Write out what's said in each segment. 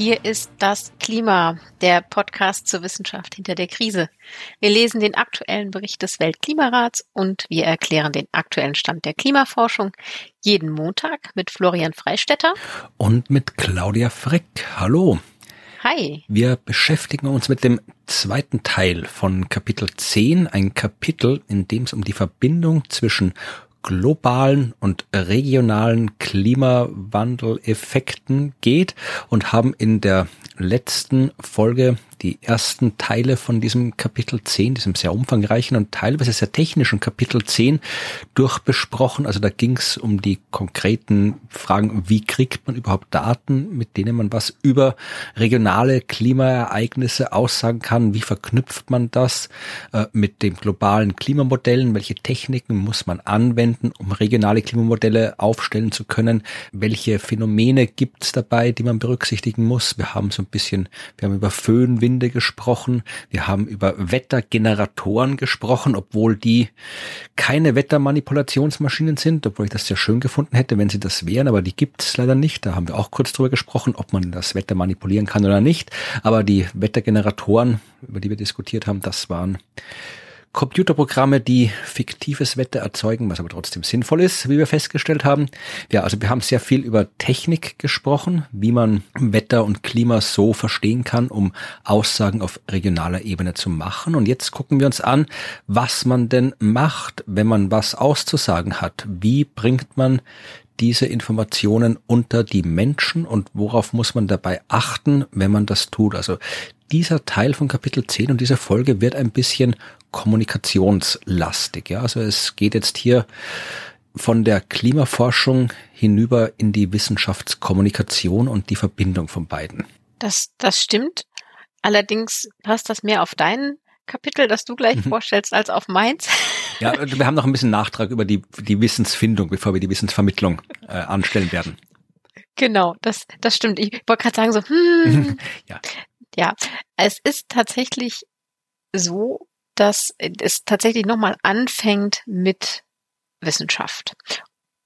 Hier ist das Klima, der Podcast zur Wissenschaft hinter der Krise. Wir lesen den aktuellen Bericht des Weltklimarats und wir erklären den aktuellen Stand der Klimaforschung jeden Montag mit Florian Freistetter und mit Claudia Frick. Hallo. Hi. Wir beschäftigen uns mit dem zweiten Teil von Kapitel 10, ein Kapitel, in dem es um die Verbindung zwischen globalen und regionalen Klimawandeleffekten geht und haben in der letzten Folge die ersten Teile von diesem Kapitel 10, diesem sehr umfangreichen und teilweise sehr technischen Kapitel 10 durchbesprochen. Also da ging es um die konkreten Fragen, wie kriegt man überhaupt Daten, mit denen man was über regionale Klimaereignisse aussagen kann, wie verknüpft man das äh, mit den globalen Klimamodellen, welche Techniken muss man anwenden, um regionale Klimamodelle aufstellen zu können, welche Phänomene gibt es dabei, die man berücksichtigen muss. Wir haben so ein bisschen, wir haben über Föhn, Winde gesprochen, wir haben über Wettergeneratoren gesprochen, obwohl die keine Wettermanipulationsmaschinen sind, obwohl ich das sehr schön gefunden hätte, wenn sie das wären, aber die gibt es leider nicht. Da haben wir auch kurz drüber gesprochen, ob man das Wetter manipulieren kann oder nicht. Aber die Wettergeneratoren, über die wir diskutiert haben, das waren Computerprogramme, die fiktives Wetter erzeugen, was aber trotzdem sinnvoll ist, wie wir festgestellt haben. Ja, also wir haben sehr viel über Technik gesprochen, wie man Wetter und Klima so verstehen kann, um Aussagen auf regionaler Ebene zu machen. Und jetzt gucken wir uns an, was man denn macht, wenn man was auszusagen hat. Wie bringt man diese Informationen unter die Menschen und worauf muss man dabei achten, wenn man das tut? Also dieser Teil von Kapitel 10 und diese Folge wird ein bisschen kommunikationslastig. Ja? Also es geht jetzt hier von der Klimaforschung hinüber in die Wissenschaftskommunikation und die Verbindung von beiden. Das, das stimmt. Allerdings passt das mehr auf dein Kapitel, das du gleich mhm. vorstellst, als auf meins. Ja, wir haben noch ein bisschen Nachtrag über die, die Wissensfindung, bevor wir die Wissensvermittlung äh, anstellen werden. Genau, das, das stimmt. Ich wollte gerade sagen so, hm, ja. ja, es ist tatsächlich so, dass es tatsächlich nochmal anfängt mit Wissenschaft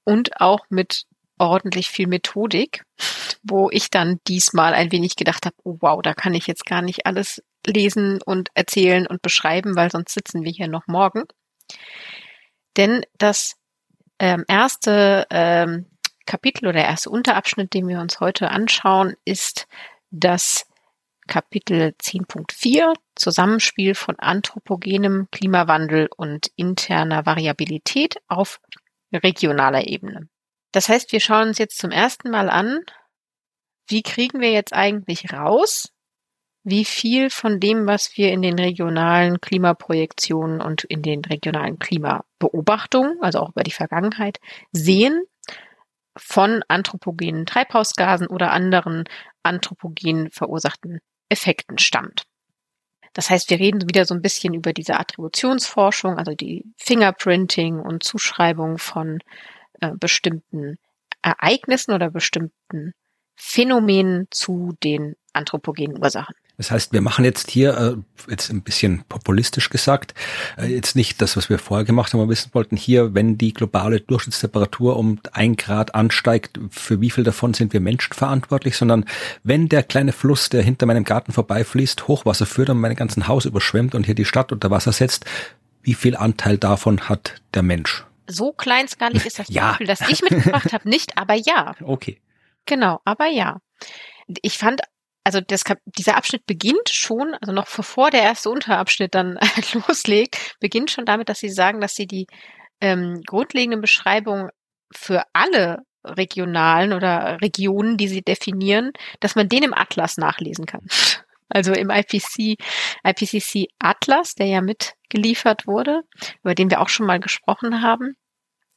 und auch mit ordentlich viel Methodik, wo ich dann diesmal ein wenig gedacht habe, oh wow, da kann ich jetzt gar nicht alles lesen und erzählen und beschreiben, weil sonst sitzen wir hier noch morgen. Denn das ähm, erste ähm, Kapitel oder der erste Unterabschnitt, den wir uns heute anschauen, ist das Kapitel 10.4 Zusammenspiel von anthropogenem Klimawandel und interner Variabilität auf regionaler Ebene. Das heißt, wir schauen uns jetzt zum ersten Mal an, wie kriegen wir jetzt eigentlich raus, wie viel von dem, was wir in den regionalen Klimaprojektionen und in den regionalen Klimabeobachtungen, also auch über die Vergangenheit, sehen, von anthropogenen Treibhausgasen oder anderen anthropogen verursachten Effekten stammt. Das heißt, wir reden wieder so ein bisschen über diese Attributionsforschung, also die Fingerprinting und Zuschreibung von äh, bestimmten Ereignissen oder bestimmten Phänomenen zu den anthropogenen Ursachen. Das heißt, wir machen jetzt hier, äh, jetzt ein bisschen populistisch gesagt, äh, jetzt nicht das, was wir vorher gemacht haben, aber wissen wollten, hier, wenn die globale Durchschnittstemperatur um ein Grad ansteigt, für wie viel davon sind wir Menschen verantwortlich, sondern wenn der kleine Fluss, der hinter meinem Garten vorbeifließt, Hochwasser führt und mein ganzes Haus überschwemmt und hier die Stadt unter Wasser setzt, wie viel Anteil davon hat der Mensch? So kleinskalig ist das ja. Beispiel, das ich mitgebracht habe, nicht, aber ja. Okay. Genau, aber ja. Ich fand also das, dieser Abschnitt beginnt schon, also noch bevor der erste Unterabschnitt dann loslegt, beginnt schon damit, dass sie sagen, dass sie die ähm, grundlegenden Beschreibungen für alle regionalen oder Regionen, die sie definieren, dass man den im Atlas nachlesen kann. Also im IPC, IPCC Atlas, der ja mitgeliefert wurde, über den wir auch schon mal gesprochen haben.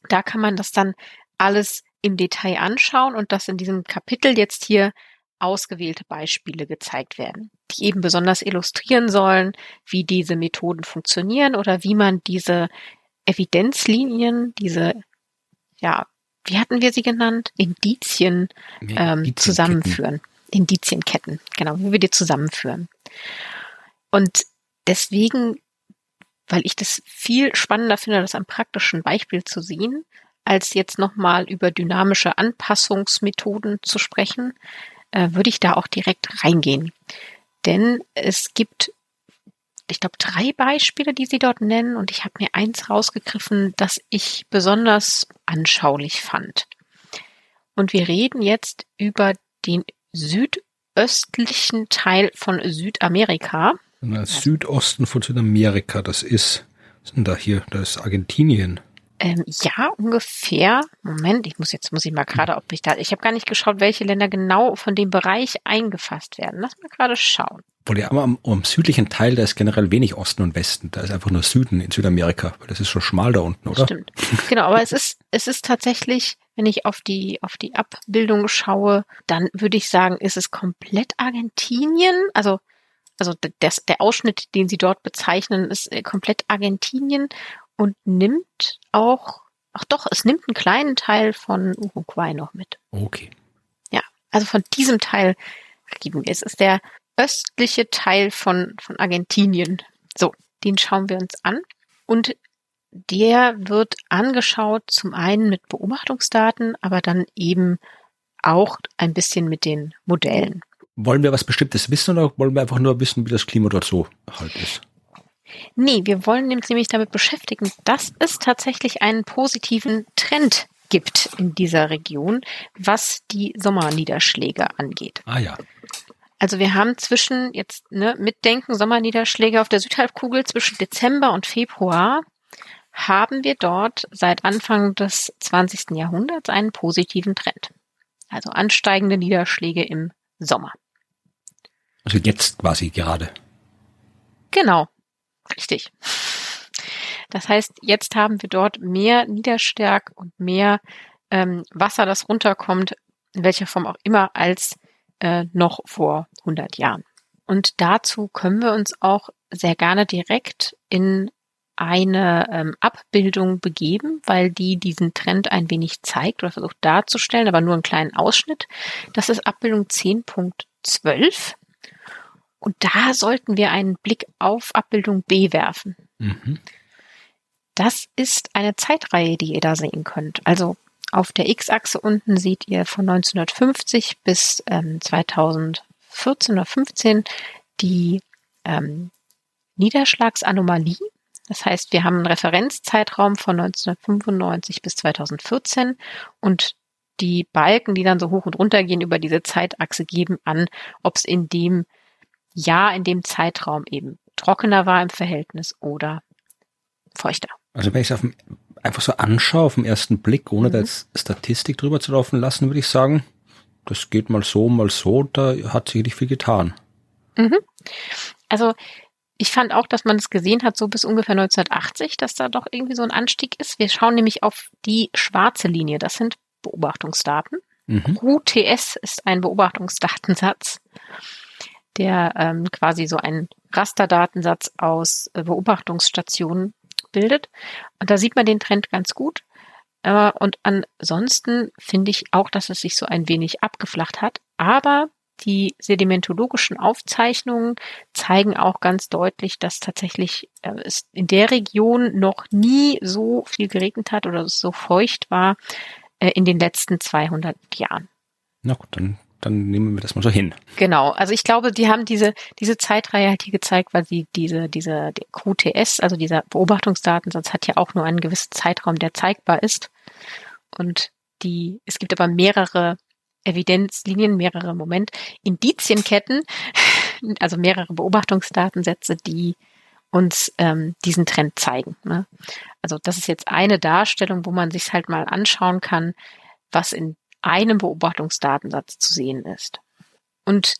Da kann man das dann alles im Detail anschauen und das in diesem Kapitel jetzt hier ausgewählte Beispiele gezeigt werden, die eben besonders illustrieren sollen, wie diese Methoden funktionieren oder wie man diese Evidenzlinien, diese ja, wie hatten wir sie genannt? Indizien ähm, zusammenführen. Indizienketten, genau, wie wir die zusammenführen. Und deswegen, weil ich das viel spannender finde, das am praktischen Beispiel zu sehen, als jetzt nochmal über dynamische Anpassungsmethoden zu sprechen, äh, würde ich da auch direkt reingehen. Denn es gibt, ich glaube, drei Beispiele, die Sie dort nennen und ich habe mir eins rausgegriffen, das ich besonders anschaulich fand. Und wir reden jetzt über den südöstlichen Teil von Südamerika. Südosten von Südamerika, das ist, denn da hier? Das ist Argentinien. Ähm, ja, ungefähr. Moment, ich muss jetzt muss ich mal gerade, ob ich da, ich habe gar nicht geschaut, welche Länder genau von dem Bereich eingefasst werden. Lass mal gerade schauen. Wohl ja, aber am, am, südlichen Teil, da ist generell wenig Osten und Westen. Da ist einfach nur Süden in Südamerika, weil das ist schon schmal da unten, oder? Stimmt. Genau, aber es ist, es ist tatsächlich, wenn ich auf die, auf die Abbildung schaue, dann würde ich sagen, ist es komplett Argentinien. Also, also das, der Ausschnitt, den Sie dort bezeichnen, ist äh, komplett Argentinien und nimmt auch, ach doch, es nimmt einen kleinen Teil von Uruguay noch mit. Okay. Ja, also von diesem Teil geben wir. Es ist der östliche Teil von, von Argentinien. So, den schauen wir uns an. Und der wird angeschaut zum einen mit Beobachtungsdaten, aber dann eben auch ein bisschen mit den Modellen. Wollen wir was Bestimmtes wissen oder wollen wir einfach nur wissen, wie das Klima dort so halt ist? Nee, wir wollen uns nämlich damit beschäftigen, dass es tatsächlich einen positiven Trend gibt in dieser Region, was die Sommerniederschläge angeht. Ah ja. Also wir haben zwischen jetzt ne, mitdenken Sommerniederschläge auf der Südhalbkugel zwischen Dezember und Februar haben wir dort seit Anfang des 20. Jahrhunderts einen positiven Trend. Also ansteigende Niederschläge im Sommer. Also jetzt quasi gerade. Genau. Richtig. Das heißt, jetzt haben wir dort mehr Niederschlag und mehr ähm, Wasser, das runterkommt, in welcher Form auch immer, als äh, noch vor 100 Jahren. Und dazu können wir uns auch sehr gerne direkt in eine ähm, Abbildung begeben, weil die diesen Trend ein wenig zeigt oder versucht darzustellen, aber nur einen kleinen Ausschnitt. Das ist Abbildung 10.12. Und da sollten wir einen Blick auf Abbildung B werfen. Mhm. Das ist eine Zeitreihe, die ihr da sehen könnt. Also auf der X-Achse unten seht ihr von 1950 bis ähm, 2014 oder 15 die ähm, Niederschlagsanomalie. Das heißt, wir haben einen Referenzzeitraum von 1995 bis 2014 und die Balken, die dann so hoch und runter gehen über diese Zeitachse, geben an, ob es in dem Jahr in dem Zeitraum eben trockener war im Verhältnis oder feuchter. Also wenn ich es einfach so anschaue auf den ersten Blick, ohne mhm. da jetzt Statistik drüber zu laufen lassen, würde ich sagen, das geht mal so, mal so, da hat sich nicht viel getan. Mhm. Also ich fand auch, dass man es gesehen hat, so bis ungefähr 1980, dass da doch irgendwie so ein Anstieg ist. Wir schauen nämlich auf die schwarze Linie. Das sind Beobachtungsdaten. Mhm. UTS ist ein Beobachtungsdatensatz der ähm, quasi so einen Rasterdatensatz aus äh, Beobachtungsstationen bildet. Und da sieht man den Trend ganz gut. Äh, und ansonsten finde ich auch, dass es sich so ein wenig abgeflacht hat. Aber die sedimentologischen Aufzeichnungen zeigen auch ganz deutlich, dass tatsächlich äh, es in der Region noch nie so viel geregnet hat oder so feucht war äh, in den letzten 200 Jahren. Na gut, dann dann nehmen wir das mal so hin. Genau, also ich glaube, die haben diese, diese Zeitreihe halt hier gezeigt, weil sie diese, diese QTS, also dieser Beobachtungsdatensatz hat ja auch nur einen gewissen Zeitraum, der zeigbar ist. Und die, es gibt aber mehrere Evidenzlinien, mehrere Moment, Indizienketten, also mehrere Beobachtungsdatensätze, die uns ähm, diesen Trend zeigen. Ne? Also das ist jetzt eine Darstellung, wo man sich halt mal anschauen kann, was in einem Beobachtungsdatensatz zu sehen ist. Und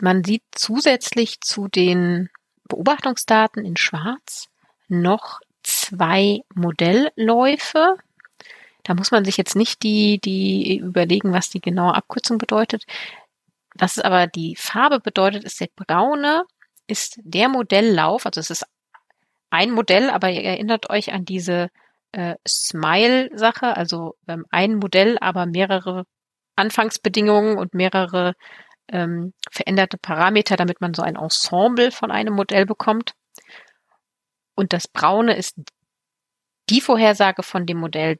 man sieht zusätzlich zu den Beobachtungsdaten in Schwarz noch zwei Modellläufe. Da muss man sich jetzt nicht die, die überlegen, was die genaue Abkürzung bedeutet. Was aber die Farbe bedeutet, ist der braune, ist der Modelllauf, also es ist ein Modell, aber ihr erinnert euch an diese äh, Smile-Sache, also ähm, ein Modell, aber mehrere Anfangsbedingungen und mehrere ähm, veränderte Parameter, damit man so ein Ensemble von einem Modell bekommt. Und das Braune ist die Vorhersage von dem Modell,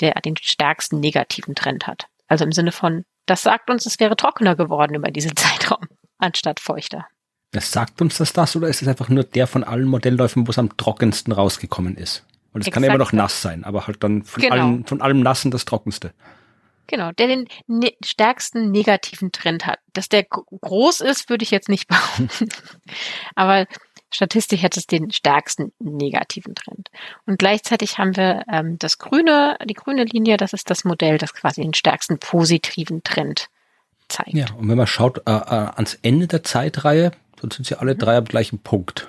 der den stärksten negativen Trend hat. Also im Sinne von, das sagt uns, es wäre trockener geworden über diesen Zeitraum, anstatt feuchter. Das sagt uns das das oder ist es einfach nur der von allen Modellläufen, wo es am trockensten rausgekommen ist? Und es kann ja immer noch nass sein, aber halt dann von, genau. allem, von allem Nassen das trockenste. Genau, der den ne stärksten negativen Trend hat. Dass der groß ist, würde ich jetzt nicht behaupten. aber statistisch hat es den stärksten negativen Trend. Und gleichzeitig haben wir ähm, das grüne, die grüne Linie, das ist das Modell, das quasi den stärksten positiven Trend zeigt. Ja, und wenn man schaut äh, äh, ans Ende der Zeitreihe, dann sind sie alle drei am gleichen Punkt.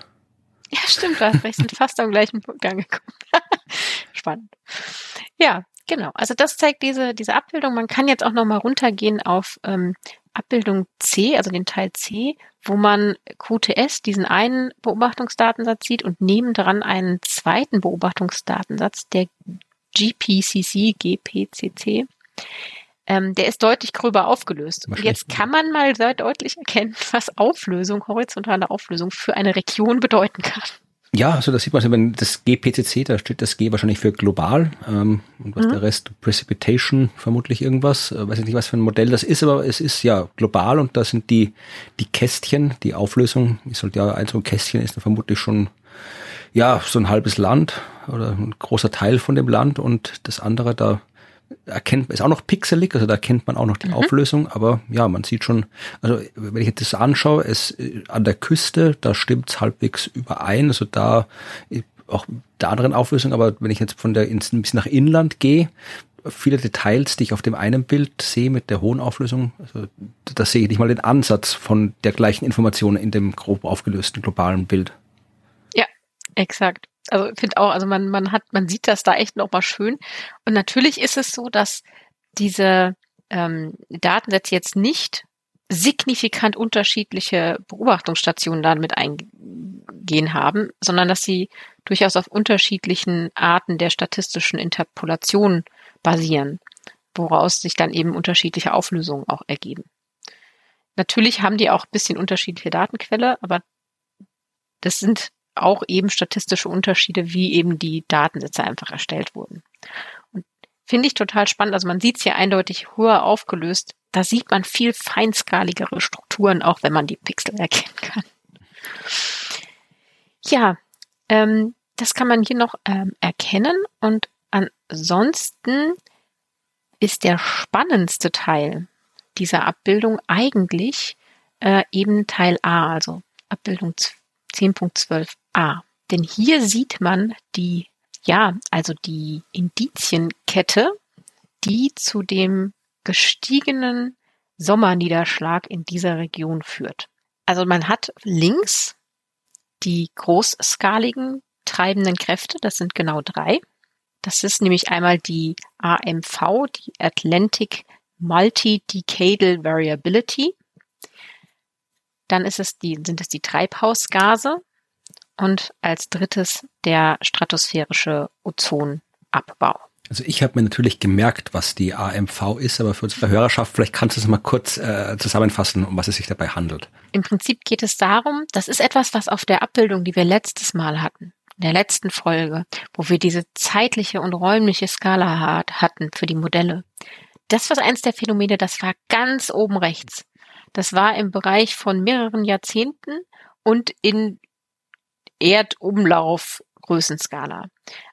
Ja, stimmt, wir sind fast am gleichen Punkt angekommen. Spannend. Ja, genau. Also das zeigt diese, diese Abbildung. Man kann jetzt auch nochmal runtergehen auf ähm, Abbildung C, also den Teil C, wo man QTS, diesen einen Beobachtungsdatensatz sieht und nebendran einen zweiten Beobachtungsdatensatz, der GPCC, GPCC. Ähm, der ist deutlich gröber aufgelöst. Und jetzt kann man mal sehr deutlich erkennen, was Auflösung, horizontale Auflösung für eine Region bedeuten kann. Ja, also da sieht man, wenn das GPCC, da steht das G wahrscheinlich für global ähm, und was mhm. der Rest Precipitation vermutlich irgendwas. Äh, weiß ich nicht, was für ein Modell das ist, aber es ist ja global und da sind die die Kästchen, die Auflösung, ich sollte ja ein so ein Kästchen ist da vermutlich schon ja so ein halbes Land oder ein großer Teil von dem Land und das andere da erkennt, ist auch noch pixelig, also da erkennt man auch noch die mhm. Auflösung, aber ja, man sieht schon, also wenn ich jetzt das anschaue, es äh, an der Küste, da stimmt's halbwegs überein, also da auch der anderen Auflösung, aber wenn ich jetzt von der ins, ein bisschen nach Inland gehe, viele Details, die ich auf dem einen Bild sehe mit der hohen Auflösung, also da sehe ich nicht mal den Ansatz von der gleichen Information in dem grob aufgelösten globalen Bild. Ja, exakt also finde auch, also man, man hat, man sieht das da echt nochmal schön. Und natürlich ist es so, dass diese ähm, Datensätze jetzt nicht signifikant unterschiedliche Beobachtungsstationen damit eingehen haben, sondern dass sie durchaus auf unterschiedlichen Arten der statistischen Interpolation basieren, woraus sich dann eben unterschiedliche Auflösungen auch ergeben. Natürlich haben die auch ein bisschen unterschiedliche Datenquelle, aber das sind auch eben statistische Unterschiede, wie eben die Datensätze einfach erstellt wurden. Und finde ich total spannend. Also man sieht es hier eindeutig höher aufgelöst. Da sieht man viel feinskaligere Strukturen, auch wenn man die Pixel erkennen kann. Ja, ähm, das kann man hier noch ähm, erkennen. Und ansonsten ist der spannendste Teil dieser Abbildung eigentlich äh, eben Teil A, also Abbildung 10.12a. Denn hier sieht man die, ja, also die Indizienkette, die zu dem gestiegenen Sommerniederschlag in dieser Region führt. Also man hat links die großskaligen treibenden Kräfte, das sind genau drei. Das ist nämlich einmal die AMV, die Atlantic Multi-Decadal Variability. Dann ist es die, sind es die Treibhausgase und als drittes der stratosphärische Ozonabbau. Also ich habe mir natürlich gemerkt, was die AMV ist, aber für unsere Hörerschaft, vielleicht kannst du es mal kurz äh, zusammenfassen, um was es sich dabei handelt. Im Prinzip geht es darum, das ist etwas, was auf der Abbildung, die wir letztes Mal hatten, in der letzten Folge, wo wir diese zeitliche und räumliche Skala hatten für die Modelle. Das war eins der Phänomene, das war ganz oben rechts. Das war im Bereich von mehreren Jahrzehnten und in Erdumlauf Größenskala.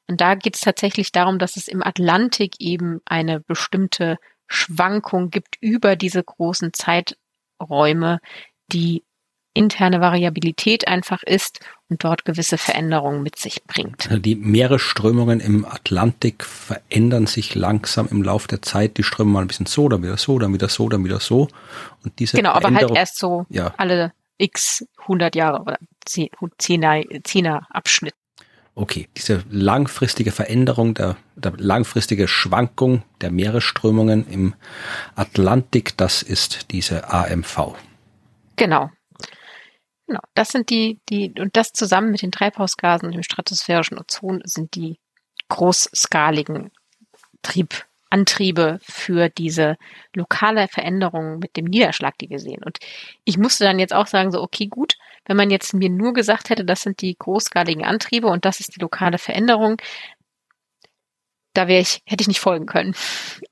Und da geht es tatsächlich darum, dass es im Atlantik eben eine bestimmte Schwankung gibt über diese großen Zeiträume, die interne Variabilität einfach ist und dort gewisse Veränderungen mit sich bringt. Die Meeresströmungen im Atlantik verändern sich langsam im Laufe der Zeit. Die strömen mal ein bisschen so, dann wieder so, dann wieder so, dann wieder so. Und diese genau, aber halt erst so ja. alle x 100 Jahre oder 10er, 10er Abschnitt. Okay, diese langfristige Veränderung, der, der langfristige Schwankung der Meeresströmungen im Atlantik, das ist diese AMV. Genau. Genau, das sind die, die, und das zusammen mit den Treibhausgasen und dem stratosphärischen Ozon sind die großskaligen Trieb, Antriebe für diese lokale Veränderung mit dem Niederschlag, die wir sehen. Und ich musste dann jetzt auch sagen, so, okay, gut, wenn man jetzt mir nur gesagt hätte, das sind die großskaligen Antriebe und das ist die lokale Veränderung, da wäre ich, hätte ich nicht folgen können.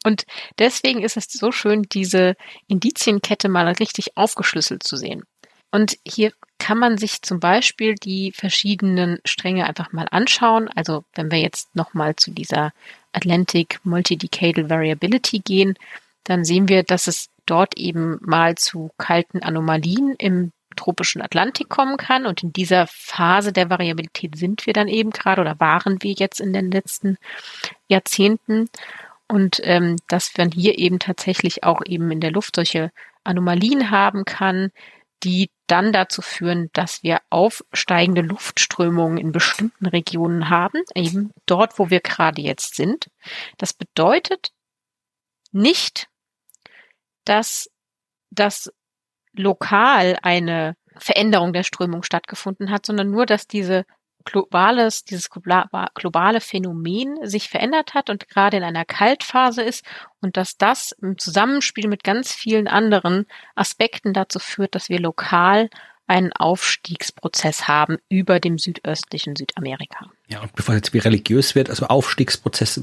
Und deswegen ist es so schön, diese Indizienkette mal richtig aufgeschlüsselt zu sehen. Und hier kann man sich zum Beispiel die verschiedenen Stränge einfach mal anschauen. Also wenn wir jetzt nochmal zu dieser Atlantic Multidecadal Variability gehen, dann sehen wir, dass es dort eben mal zu kalten Anomalien im tropischen Atlantik kommen kann. Und in dieser Phase der Variabilität sind wir dann eben gerade oder waren wir jetzt in den letzten Jahrzehnten. Und ähm, dass man hier eben tatsächlich auch eben in der Luft solche Anomalien haben kann, die dann dazu führen, dass wir aufsteigende Luftströmungen in bestimmten Regionen haben, eben dort, wo wir gerade jetzt sind. Das bedeutet nicht, dass das lokal eine Veränderung der Strömung stattgefunden hat, sondern nur, dass diese globales, dieses globale Phänomen sich verändert hat und gerade in einer Kaltphase ist und dass das im Zusammenspiel mit ganz vielen anderen Aspekten dazu führt, dass wir lokal einen Aufstiegsprozess haben über dem südöstlichen Südamerika. Ja, und bevor es jetzt wie religiös wird, also Aufstiegsprozesse,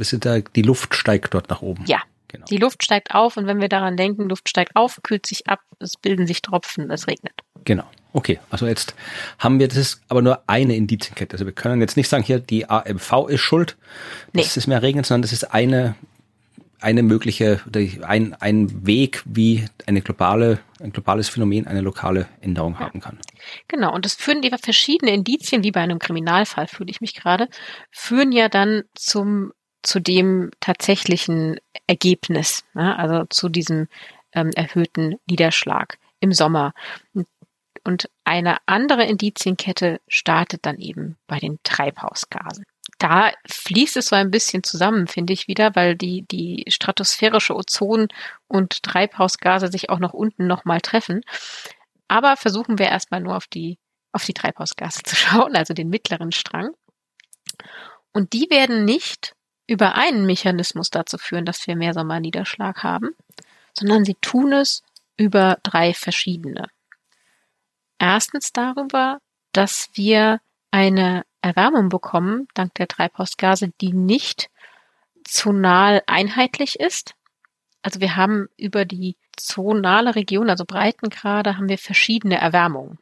die Luft steigt dort nach oben. Ja, Genau. Die Luft steigt auf und wenn wir daran denken, Luft steigt auf, kühlt sich ab, es bilden sich Tropfen, es regnet. Genau. Okay, also jetzt haben wir, das ist aber nur eine Indizienkette. Also wir können jetzt nicht sagen, hier die AMV ist schuld, das nee. ist mehr Regen, sondern das ist eine, eine mögliche, ein, ein Weg, wie eine globale, ein globales Phänomen eine lokale Änderung ja. haben kann. Genau, und das führen die verschiedene Indizien, wie bei einem Kriminalfall fühle ich mich gerade, führen ja dann zum zu dem tatsächlichen Ergebnis, ne? also zu diesem ähm, erhöhten Niederschlag im Sommer. Und eine andere Indizienkette startet dann eben bei den Treibhausgasen. Da fließt es so ein bisschen zusammen, finde ich wieder, weil die, die stratosphärische Ozon und Treibhausgase sich auch noch unten nochmal treffen. Aber versuchen wir erstmal nur auf die, auf die Treibhausgase zu schauen, also den mittleren Strang. Und die werden nicht über einen Mechanismus dazu führen, dass wir mehr Sommerniederschlag haben, sondern sie tun es über drei verschiedene. Erstens darüber, dass wir eine Erwärmung bekommen, dank der Treibhausgase, die nicht zonal einheitlich ist. Also wir haben über die zonale Region, also Breitengrade, haben wir verschiedene Erwärmungen.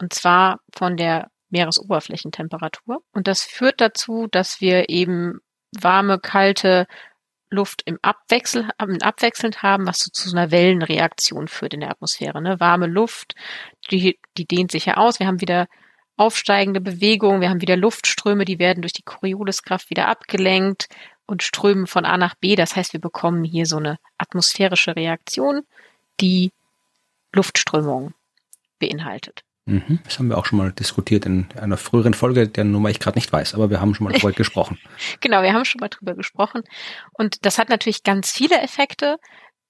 Und zwar von der Meeresoberflächentemperatur. Und das führt dazu, dass wir eben warme, kalte Luft im Abwechsel, abwechselnd haben, was so zu einer Wellenreaktion führt in der Atmosphäre. Ne? Warme Luft, die, die dehnt sich ja aus. Wir haben wieder aufsteigende Bewegung, wir haben wieder Luftströme, die werden durch die Corioliskraft wieder abgelenkt und strömen von A nach B. Das heißt, wir bekommen hier so eine atmosphärische Reaktion, die Luftströmung beinhaltet. Mhm, das haben wir auch schon mal diskutiert in einer früheren Folge, der Nummer ich gerade nicht weiß, aber wir haben schon mal darüber gesprochen. Genau, wir haben schon mal drüber gesprochen. Und das hat natürlich ganz viele Effekte,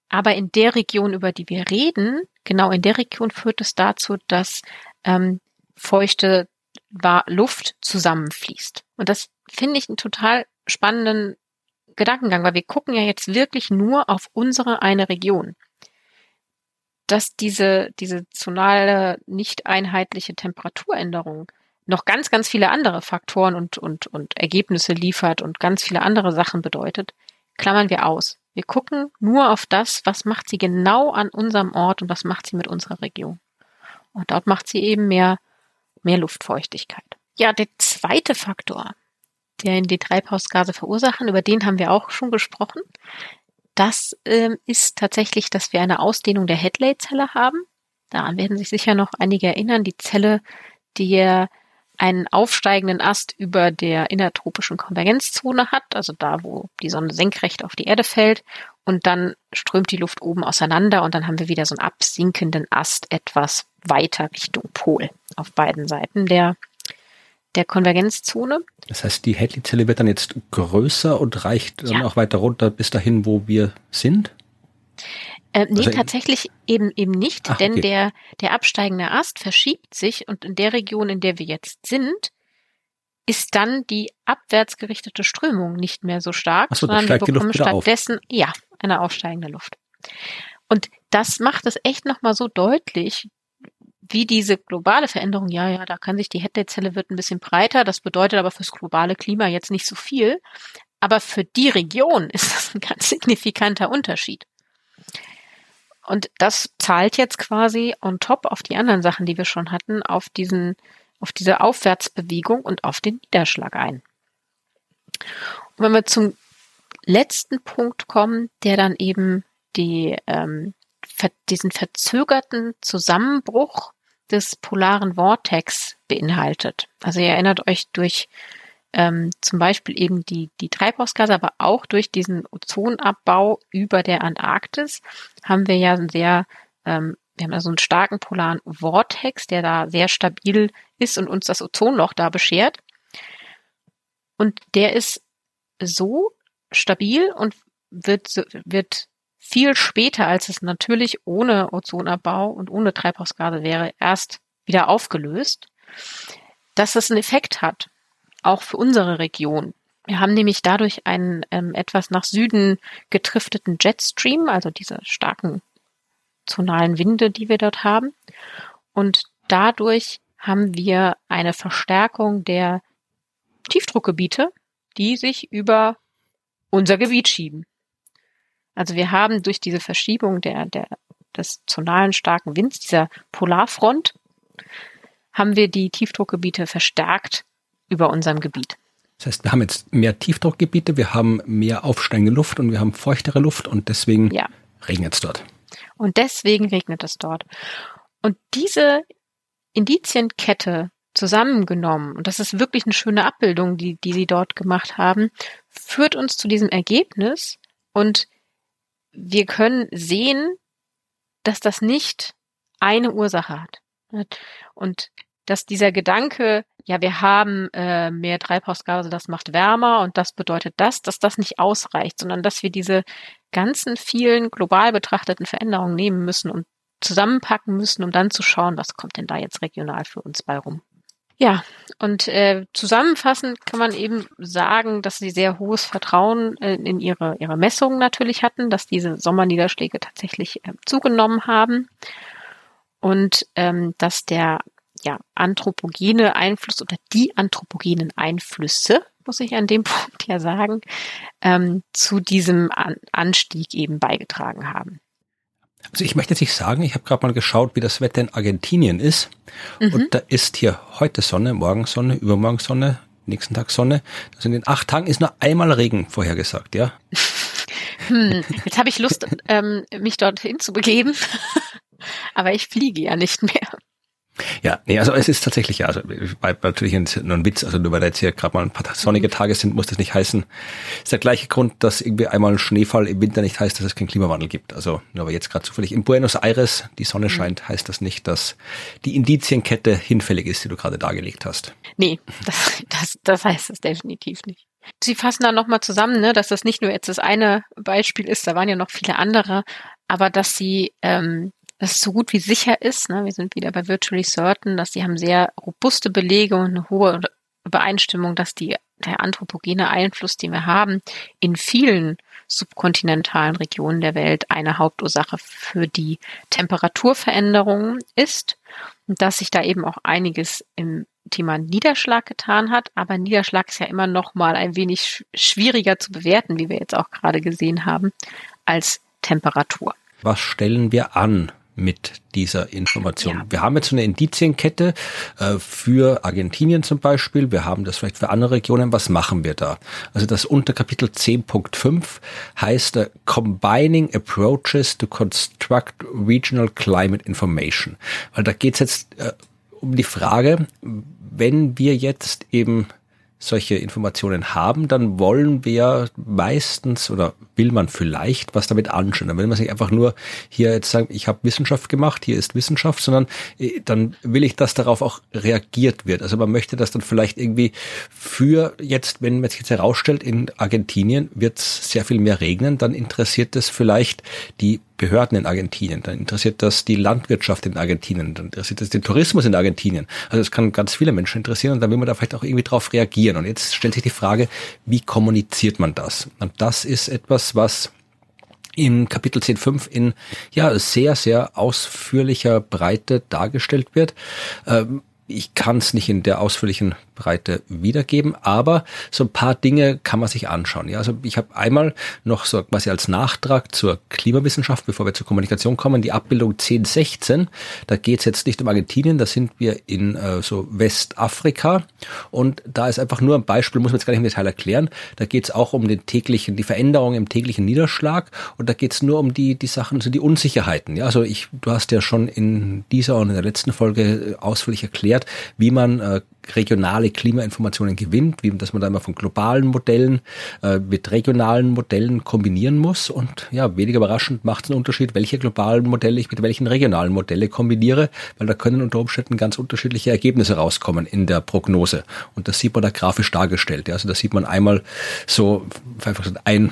aber in der Region, über die wir reden, genau in der Region führt es dazu, dass ähm, feuchte Luft zusammenfließt. Und das finde ich einen total spannenden Gedankengang, weil wir gucken ja jetzt wirklich nur auf unsere eine Region dass diese, diese zonale, nicht einheitliche Temperaturänderung noch ganz, ganz viele andere Faktoren und, und, und Ergebnisse liefert und ganz viele andere Sachen bedeutet, klammern wir aus. Wir gucken nur auf das, was macht sie genau an unserem Ort und was macht sie mit unserer Region. Und dort macht sie eben mehr, mehr Luftfeuchtigkeit. Ja, der zweite Faktor, der die Treibhausgase verursachen, über den haben wir auch schon gesprochen, das ähm, ist tatsächlich, dass wir eine Ausdehnung der Headley-Zelle haben. Daran werden sich sicher noch einige erinnern. Die Zelle, die einen aufsteigenden Ast über der innertropischen Konvergenzzone hat, also da, wo die Sonne senkrecht auf die Erde fällt. Und dann strömt die Luft oben auseinander und dann haben wir wieder so einen absinkenden Ast etwas weiter Richtung Pol auf beiden Seiten der der Konvergenzzone. Das heißt, die Hadley-Zelle wird dann jetzt größer und reicht dann ja. auch weiter runter bis dahin, wo wir sind? Äh, nee, also tatsächlich eben eben nicht, Ach, denn okay. der, der absteigende Ast verschiebt sich und in der Region, in der wir jetzt sind, ist dann die abwärts gerichtete Strömung nicht mehr so stark, so, sondern wir bekommen stattdessen, ja, eine aufsteigende Luft. Und das macht es echt nochmal so deutlich, wie diese globale Veränderung, ja, ja, da kann sich die Headday-Zelle wird ein bisschen breiter, das bedeutet aber fürs globale Klima jetzt nicht so viel. Aber für die Region ist das ein ganz signifikanter Unterschied. Und das zahlt jetzt quasi on top auf die anderen Sachen, die wir schon hatten, auf diesen, auf diese Aufwärtsbewegung und auf den Niederschlag ein. Und wenn wir zum letzten Punkt kommen, der dann eben die, ähm, diesen verzögerten Zusammenbruch des polaren Vortex beinhaltet. Also ihr erinnert euch durch ähm, zum Beispiel eben die, die Treibhausgase, aber auch durch diesen Ozonabbau über der Antarktis haben wir ja einen sehr, ähm, wir haben ja so einen starken polaren Vortex, der da sehr stabil ist und uns das Ozonloch da beschert. Und der ist so stabil und wird, wird viel später, als es natürlich ohne Ozonabbau und ohne Treibhausgase wäre, erst wieder aufgelöst, dass es einen Effekt hat, auch für unsere Region. Wir haben nämlich dadurch einen ähm, etwas nach Süden getrifteten Jetstream, also diese starken zonalen Winde, die wir dort haben. Und dadurch haben wir eine Verstärkung der Tiefdruckgebiete, die sich über unser Gebiet schieben. Also wir haben durch diese Verschiebung der, der, des zonalen starken Winds, dieser Polarfront, haben wir die Tiefdruckgebiete verstärkt über unserem Gebiet. Das heißt, wir haben jetzt mehr Tiefdruckgebiete, wir haben mehr aufsteigende Luft und wir haben feuchtere Luft und deswegen ja. regnet es dort. Und deswegen regnet es dort. Und diese Indizienkette zusammengenommen, und das ist wirklich eine schöne Abbildung, die, die sie dort gemacht haben, führt uns zu diesem Ergebnis und wir können sehen, dass das nicht eine Ursache hat. Und dass dieser Gedanke, ja, wir haben äh, mehr Treibhausgase, das macht wärmer und das bedeutet das, dass das nicht ausreicht, sondern dass wir diese ganzen vielen global betrachteten Veränderungen nehmen müssen und zusammenpacken müssen, um dann zu schauen, was kommt denn da jetzt regional für uns bei rum. Ja, und äh, zusammenfassend kann man eben sagen, dass sie sehr hohes Vertrauen äh, in ihre, ihre Messungen natürlich hatten, dass diese Sommerniederschläge tatsächlich äh, zugenommen haben und ähm, dass der ja, anthropogene Einfluss oder die anthropogenen Einflüsse, muss ich an dem Punkt ja sagen, ähm, zu diesem an Anstieg eben beigetragen haben. Also ich möchte jetzt nicht sagen, ich habe gerade mal geschaut, wie das Wetter in Argentinien ist. Mhm. Und da ist hier heute Sonne, morgen Sonne, übermorgen Sonne, nächsten Tag Sonne. Also in den acht Tagen ist nur einmal Regen vorhergesagt, ja. Hm, jetzt habe ich Lust, ähm, mich dorthin zu begeben. Aber ich fliege ja nicht mehr. Ja, nee, also es ist tatsächlich, ja, also bei, natürlich nur ein Witz, also nur weil da jetzt hier gerade mal ein paar sonnige Tage sind, muss das nicht heißen. Ist der gleiche Grund, dass irgendwie einmal ein Schneefall im Winter nicht heißt, dass es keinen Klimawandel gibt. Also nur weil jetzt gerade zufällig in Buenos Aires die Sonne mhm. scheint, heißt das nicht, dass die Indizienkette hinfällig ist, die du gerade dargelegt hast. Nee, das, das, das heißt es definitiv nicht. Sie fassen da nochmal zusammen, ne, dass das nicht nur jetzt das eine Beispiel ist, da waren ja noch viele andere, aber dass sie ähm, dass es so gut wie sicher ist. Ne? Wir sind wieder bei Virtually Certain, dass sie haben sehr robuste Belege und eine hohe Übereinstimmung, dass die, der anthropogene Einfluss, den wir haben, in vielen subkontinentalen Regionen der Welt eine Hauptursache für die Temperaturveränderungen ist und dass sich da eben auch einiges im Thema Niederschlag getan hat, aber Niederschlag ist ja immer noch mal ein wenig schwieriger zu bewerten, wie wir jetzt auch gerade gesehen haben, als Temperatur. Was stellen wir an, mit dieser Information. Ja. Wir haben jetzt so eine Indizienkette äh, für Argentinien zum Beispiel. Wir haben das vielleicht für andere Regionen. Was machen wir da? Also das Unterkapitel 10.5 heißt äh, Combining Approaches to Construct Regional Climate Information. Weil da geht es jetzt äh, um die Frage, wenn wir jetzt eben solche Informationen haben, dann wollen wir meistens oder will man vielleicht was damit anschauen. Dann will man sich einfach nur hier jetzt sagen, ich habe Wissenschaft gemacht, hier ist Wissenschaft, sondern äh, dann will ich, dass darauf auch reagiert wird. Also man möchte das dann vielleicht irgendwie für jetzt, wenn man sich jetzt herausstellt, in Argentinien wird es sehr viel mehr regnen, dann interessiert es vielleicht die Behörden in Argentinien, dann interessiert das die Landwirtschaft in Argentinien, dann interessiert das den Tourismus in Argentinien. Also es kann ganz viele Menschen interessieren und dann will man da vielleicht auch irgendwie drauf reagieren. Und jetzt stellt sich die Frage, wie kommuniziert man das? Und das ist etwas, was im Kapitel 10.5 in ja sehr, sehr ausführlicher Breite dargestellt wird. Ähm, ich kann es nicht in der ausführlichen Breite wiedergeben, aber so ein paar Dinge kann man sich anschauen. Ja, also ich habe einmal noch so quasi als Nachtrag zur Klimawissenschaft, bevor wir zur Kommunikation kommen, die Abbildung 1016. Da geht es jetzt nicht um Argentinien, da sind wir in äh, so Westafrika und da ist einfach nur ein Beispiel, muss man jetzt gar nicht im Detail erklären. Da geht es auch um den täglichen, die Veränderung im täglichen Niederschlag und da geht es nur um die die Sachen, so die Unsicherheiten. Ja, also ich, du hast ja schon in dieser und in der letzten Folge ausführlich erklärt, wie man äh, regionale Klimainformationen gewinnt, wie dass man da immer von globalen Modellen äh, mit regionalen Modellen kombinieren muss. Und ja, weniger überraschend macht es einen Unterschied, welche globalen Modelle ich mit welchen regionalen Modelle kombiniere, weil da können unter Umständen ganz unterschiedliche Ergebnisse rauskommen in der Prognose. Und das sieht man da grafisch dargestellt. Ja. Also da sieht man einmal so einfach ein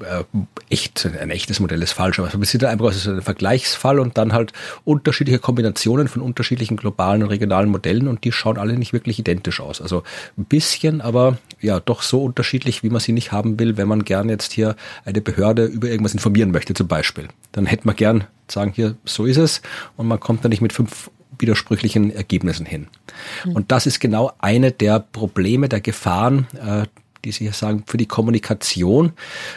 äh, echt, ein echtes Modell ist falsch, aber es sieht einfach als ein Vergleichsfall und dann halt unterschiedliche Kombinationen von unterschiedlichen globalen und regionalen Modellen und die schauen alle nicht wirklich identisch aus. Also ein bisschen, aber ja, doch so unterschiedlich, wie man sie nicht haben will, wenn man gern jetzt hier eine Behörde über irgendwas informieren möchte, zum Beispiel. Dann hätte man gern sagen, hier, so ist es und man kommt da nicht mit fünf widersprüchlichen Ergebnissen hin. Mhm. Und das ist genau eine der Probleme, der Gefahren, äh, die Sie hier sagen, für die Kommunikation,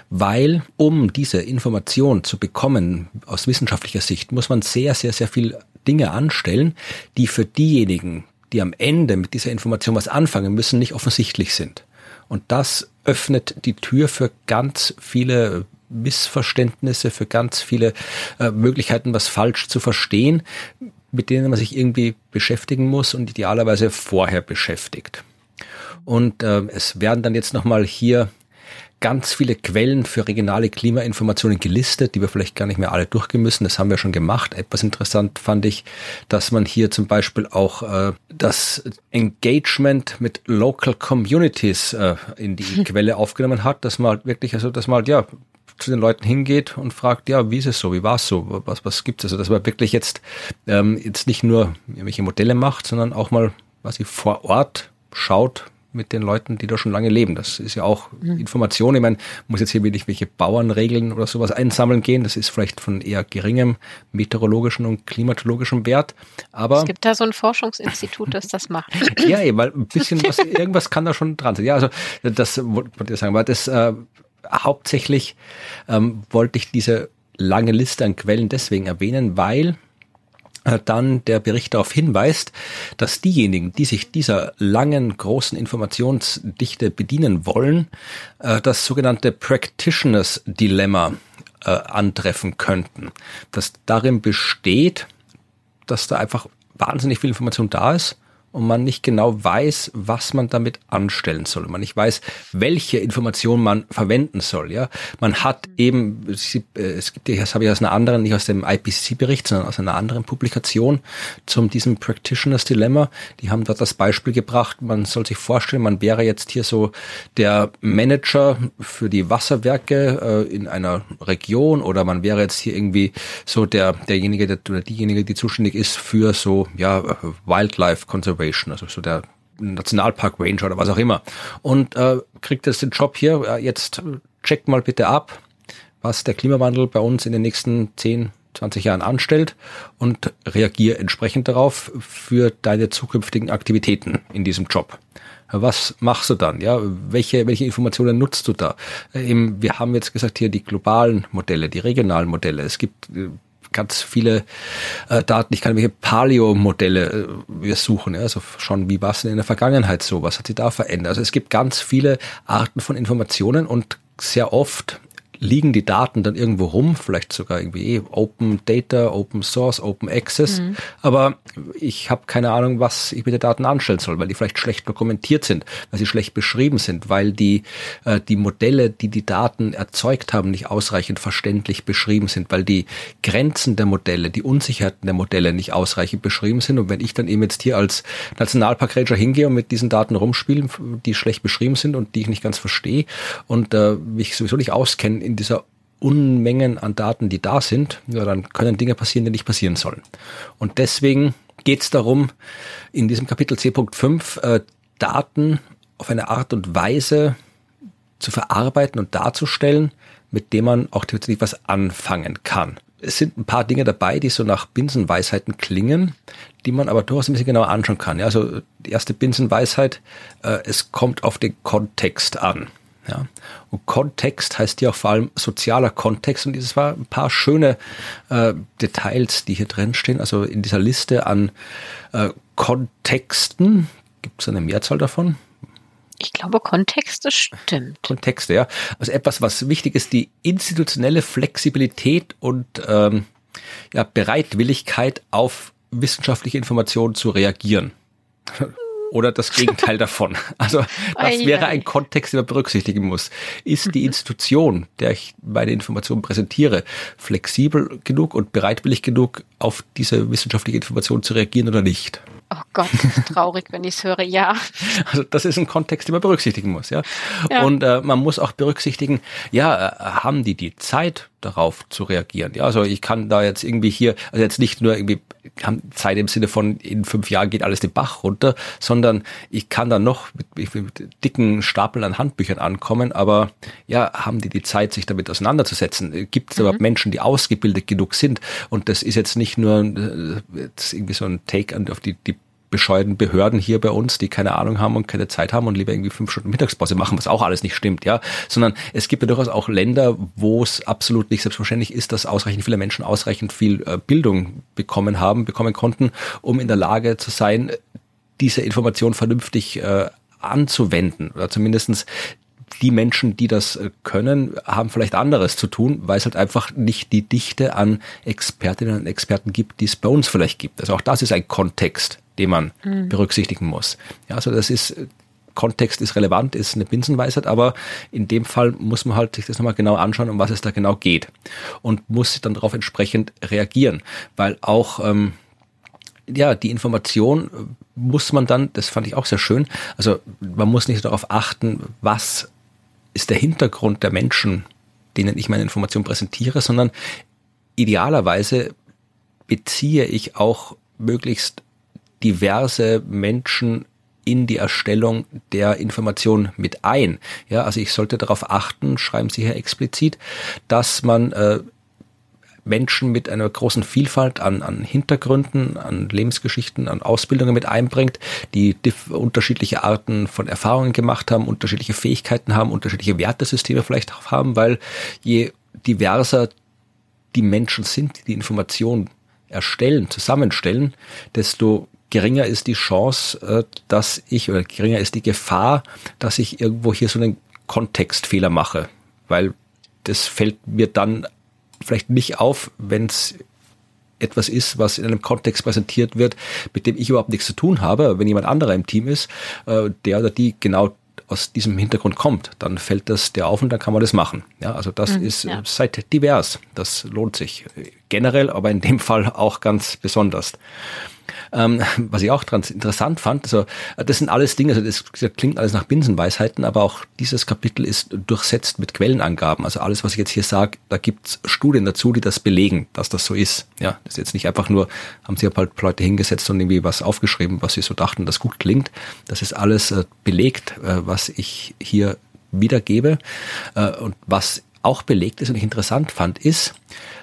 weil um diese Information zu bekommen aus wissenschaftlicher Sicht, muss man sehr, sehr, sehr viel Dinge anstellen, die für diejenigen, die am Ende mit dieser Information was anfangen müssen, nicht offensichtlich sind. Und das öffnet die Tür für ganz viele Missverständnisse, für ganz viele äh, Möglichkeiten, was falsch zu verstehen, mit denen man sich irgendwie beschäftigen muss und idealerweise vorher beschäftigt. Und äh, es werden dann jetzt nochmal hier ganz viele Quellen für regionale Klimainformationen gelistet, die wir vielleicht gar nicht mehr alle durchgehen müssen. Das haben wir schon gemacht. Etwas interessant fand ich, dass man hier zum Beispiel auch äh, das Engagement mit Local Communities äh, in die Quelle aufgenommen hat, dass man halt wirklich, also dass man halt, ja, zu den Leuten hingeht und fragt, ja, wie ist es so, wie war es so, was, was gibt's? Also dass man wirklich jetzt ähm, jetzt nicht nur irgendwelche Modelle macht, sondern auch mal quasi vor Ort schaut, mit den Leuten, die da schon lange leben. Das ist ja auch mhm. Information. Ich meine, muss jetzt hier nicht welche Bauernregeln oder sowas einsammeln gehen. Das ist vielleicht von eher geringem meteorologischen und klimatologischen Wert. Aber es gibt da so ein Forschungsinstitut, das das macht. ja, weil ein bisschen was, irgendwas kann da schon dran sein. Ja, also das wollte ich sagen, weil das äh, hauptsächlich ähm, wollte ich diese lange Liste an Quellen deswegen erwähnen, weil dann der Bericht darauf hinweist, dass diejenigen, die sich dieser langen, großen Informationsdichte bedienen wollen, äh, das sogenannte Practitioners Dilemma äh, antreffen könnten. Das darin besteht, dass da einfach wahnsinnig viel Information da ist und man nicht genau weiß, was man damit anstellen soll. Man nicht weiß, welche Information man verwenden soll. Ja, man hat eben, äh, es gibt, das habe ich aus einer anderen, nicht aus dem IPCC-Bericht, sondern aus einer anderen Publikation zum diesem Practitioners Dilemma. Die haben dort das Beispiel gebracht. Man soll sich vorstellen, man wäre jetzt hier so der Manager für die Wasserwerke äh, in einer Region oder man wäre jetzt hier irgendwie so der derjenige der, oder diejenige, die zuständig ist für so ja Wildlife Conservation Conservation, also so der Nationalpark Ranger oder was auch immer. Und äh, kriegt jetzt den Job hier, äh, jetzt checkt mal bitte ab, was der Klimawandel bei uns in den nächsten 10, 20 Jahren anstellt und reagier entsprechend darauf für deine zukünftigen Aktivitäten in diesem Job. Was machst du dann? Ja, welche, welche Informationen nutzt du da? Äh, wir haben jetzt gesagt hier die globalen Modelle, die regionalen Modelle. Es gibt äh, ganz viele äh, Daten. Ich kann welche Paleo-Modelle äh, wir suchen, ja, also schon, wie war es denn in der Vergangenheit so, was hat sich da verändert. Also es gibt ganz viele Arten von Informationen und sehr oft liegen die Daten dann irgendwo rum, vielleicht sogar irgendwie eh Open Data, Open Source, Open Access, mhm. aber ich habe keine Ahnung, was ich mit den Daten anstellen soll, weil die vielleicht schlecht dokumentiert sind, weil sie schlecht beschrieben sind, weil die äh, die Modelle, die die Daten erzeugt haben, nicht ausreichend verständlich beschrieben sind, weil die Grenzen der Modelle, die Unsicherheiten der Modelle nicht ausreichend beschrieben sind und wenn ich dann eben jetzt hier als Nationalpark Ranger hingehe und mit diesen Daten rumspiele, die schlecht beschrieben sind und die ich nicht ganz verstehe und äh, mich sowieso nicht auskenne in dieser Unmengen an Daten, die da sind, ja, dann können Dinge passieren, die nicht passieren sollen. Und deswegen geht es darum, in diesem Kapitel C.5 äh, Daten auf eine Art und Weise zu verarbeiten und darzustellen, mit dem man auch tatsächlich was anfangen kann. Es sind ein paar Dinge dabei, die so nach Binsenweisheiten klingen, die man aber durchaus ein bisschen genauer anschauen kann. Ja, also die erste Binsenweisheit, äh, es kommt auf den Kontext an. Ja. Und Kontext heißt ja auch vor allem sozialer Kontext. Und dieses war ein paar schöne äh, Details, die hier drin stehen. Also in dieser Liste an äh, Kontexten, gibt es eine Mehrzahl davon? Ich glaube, Kontexte stimmt. Kontexte, ja. Also etwas, was wichtig ist, die institutionelle Flexibilität und ähm, ja, Bereitwilligkeit auf wissenschaftliche Informationen zu reagieren. Oder das Gegenteil davon. Also das wäre ein Kontext, den man berücksichtigen muss. Ist die mhm. Institution, der ich meine Informationen präsentiere, flexibel genug und bereitwillig genug, auf diese wissenschaftliche Information zu reagieren oder nicht? Oh Gott, traurig, wenn ich es höre, ja. Also das ist ein Kontext, den man berücksichtigen muss, ja. ja. Und äh, man muss auch berücksichtigen, ja, äh, haben die die Zeit darauf zu reagieren? Ja, also ich kann da jetzt irgendwie hier, also jetzt nicht nur irgendwie haben Zeit im Sinne von in fünf Jahren geht alles den Bach runter, sondern ich kann dann noch mit, mit dicken Stapeln an Handbüchern ankommen, aber ja, haben die die Zeit, sich damit auseinanderzusetzen? Gibt es mhm. überhaupt Menschen, die ausgebildet genug sind? Und das ist jetzt nicht nur äh, jetzt irgendwie so ein Take auf die, die bescheuerten Behörden hier bei uns, die keine Ahnung haben und keine Zeit haben und lieber irgendwie fünf Stunden Mittagspause machen, was auch alles nicht stimmt, ja, sondern es gibt ja durchaus auch Länder, wo es absolut nicht selbstverständlich ist, dass ausreichend viele Menschen ausreichend viel äh, Bildung bekommen haben, bekommen konnten, um in der Lage zu sein, diese Information vernünftig äh, anzuwenden. Oder zumindestens die Menschen, die das äh, können, haben vielleicht anderes zu tun, weil es halt einfach nicht die Dichte an Expertinnen und Experten gibt, die es bei uns vielleicht gibt. Also auch das ist ein Kontext, den man mhm. berücksichtigen muss. Ja, also das ist Kontext ist relevant, ist eine Binsenweisheit, aber in dem Fall muss man halt sich das nochmal genau anschauen, um was es da genau geht und muss dann darauf entsprechend reagieren, weil auch ähm, ja die Information muss man dann, das fand ich auch sehr schön, also man muss nicht darauf achten, was ist der Hintergrund der Menschen, denen ich meine Information präsentiere, sondern idealerweise beziehe ich auch möglichst diverse Menschen in die Erstellung der Information mit ein. Ja, also ich sollte darauf achten, schreiben Sie hier explizit, dass man äh, Menschen mit einer großen Vielfalt an, an Hintergründen, an Lebensgeschichten, an Ausbildungen mit einbringt, die unterschiedliche Arten von Erfahrungen gemacht haben, unterschiedliche Fähigkeiten haben, unterschiedliche Wertesysteme vielleicht auch haben, weil je diverser die Menschen sind, die die Information erstellen, zusammenstellen, desto geringer ist die Chance, äh, dass ich, oder geringer ist die Gefahr, dass ich irgendwo hier so einen Kontextfehler mache. Weil das fällt mir dann vielleicht nicht auf, wenn es etwas ist, was in einem Kontext präsentiert wird, mit dem ich überhaupt nichts zu tun habe. Wenn jemand anderer im Team ist, äh, der oder die genau aus diesem Hintergrund kommt, dann fällt das der auf und dann kann man das machen. Ja, also das mhm, ist ja. seit divers. Das lohnt sich generell, aber in dem Fall auch ganz besonders. Ähm, was ich auch interessant fand, also das sind alles Dinge, also das, das klingt alles nach Binsenweisheiten, aber auch dieses Kapitel ist durchsetzt mit Quellenangaben. Also alles, was ich jetzt hier sage, da gibt's Studien dazu, die das belegen, dass das so ist. Ja, das ist jetzt nicht einfach nur, haben sie halt Leute hingesetzt und irgendwie was aufgeschrieben, was sie so dachten, das gut klingt. Das ist alles äh, belegt, äh, was ich hier wiedergebe. Äh, und was auch belegt ist und ich interessant fand, ist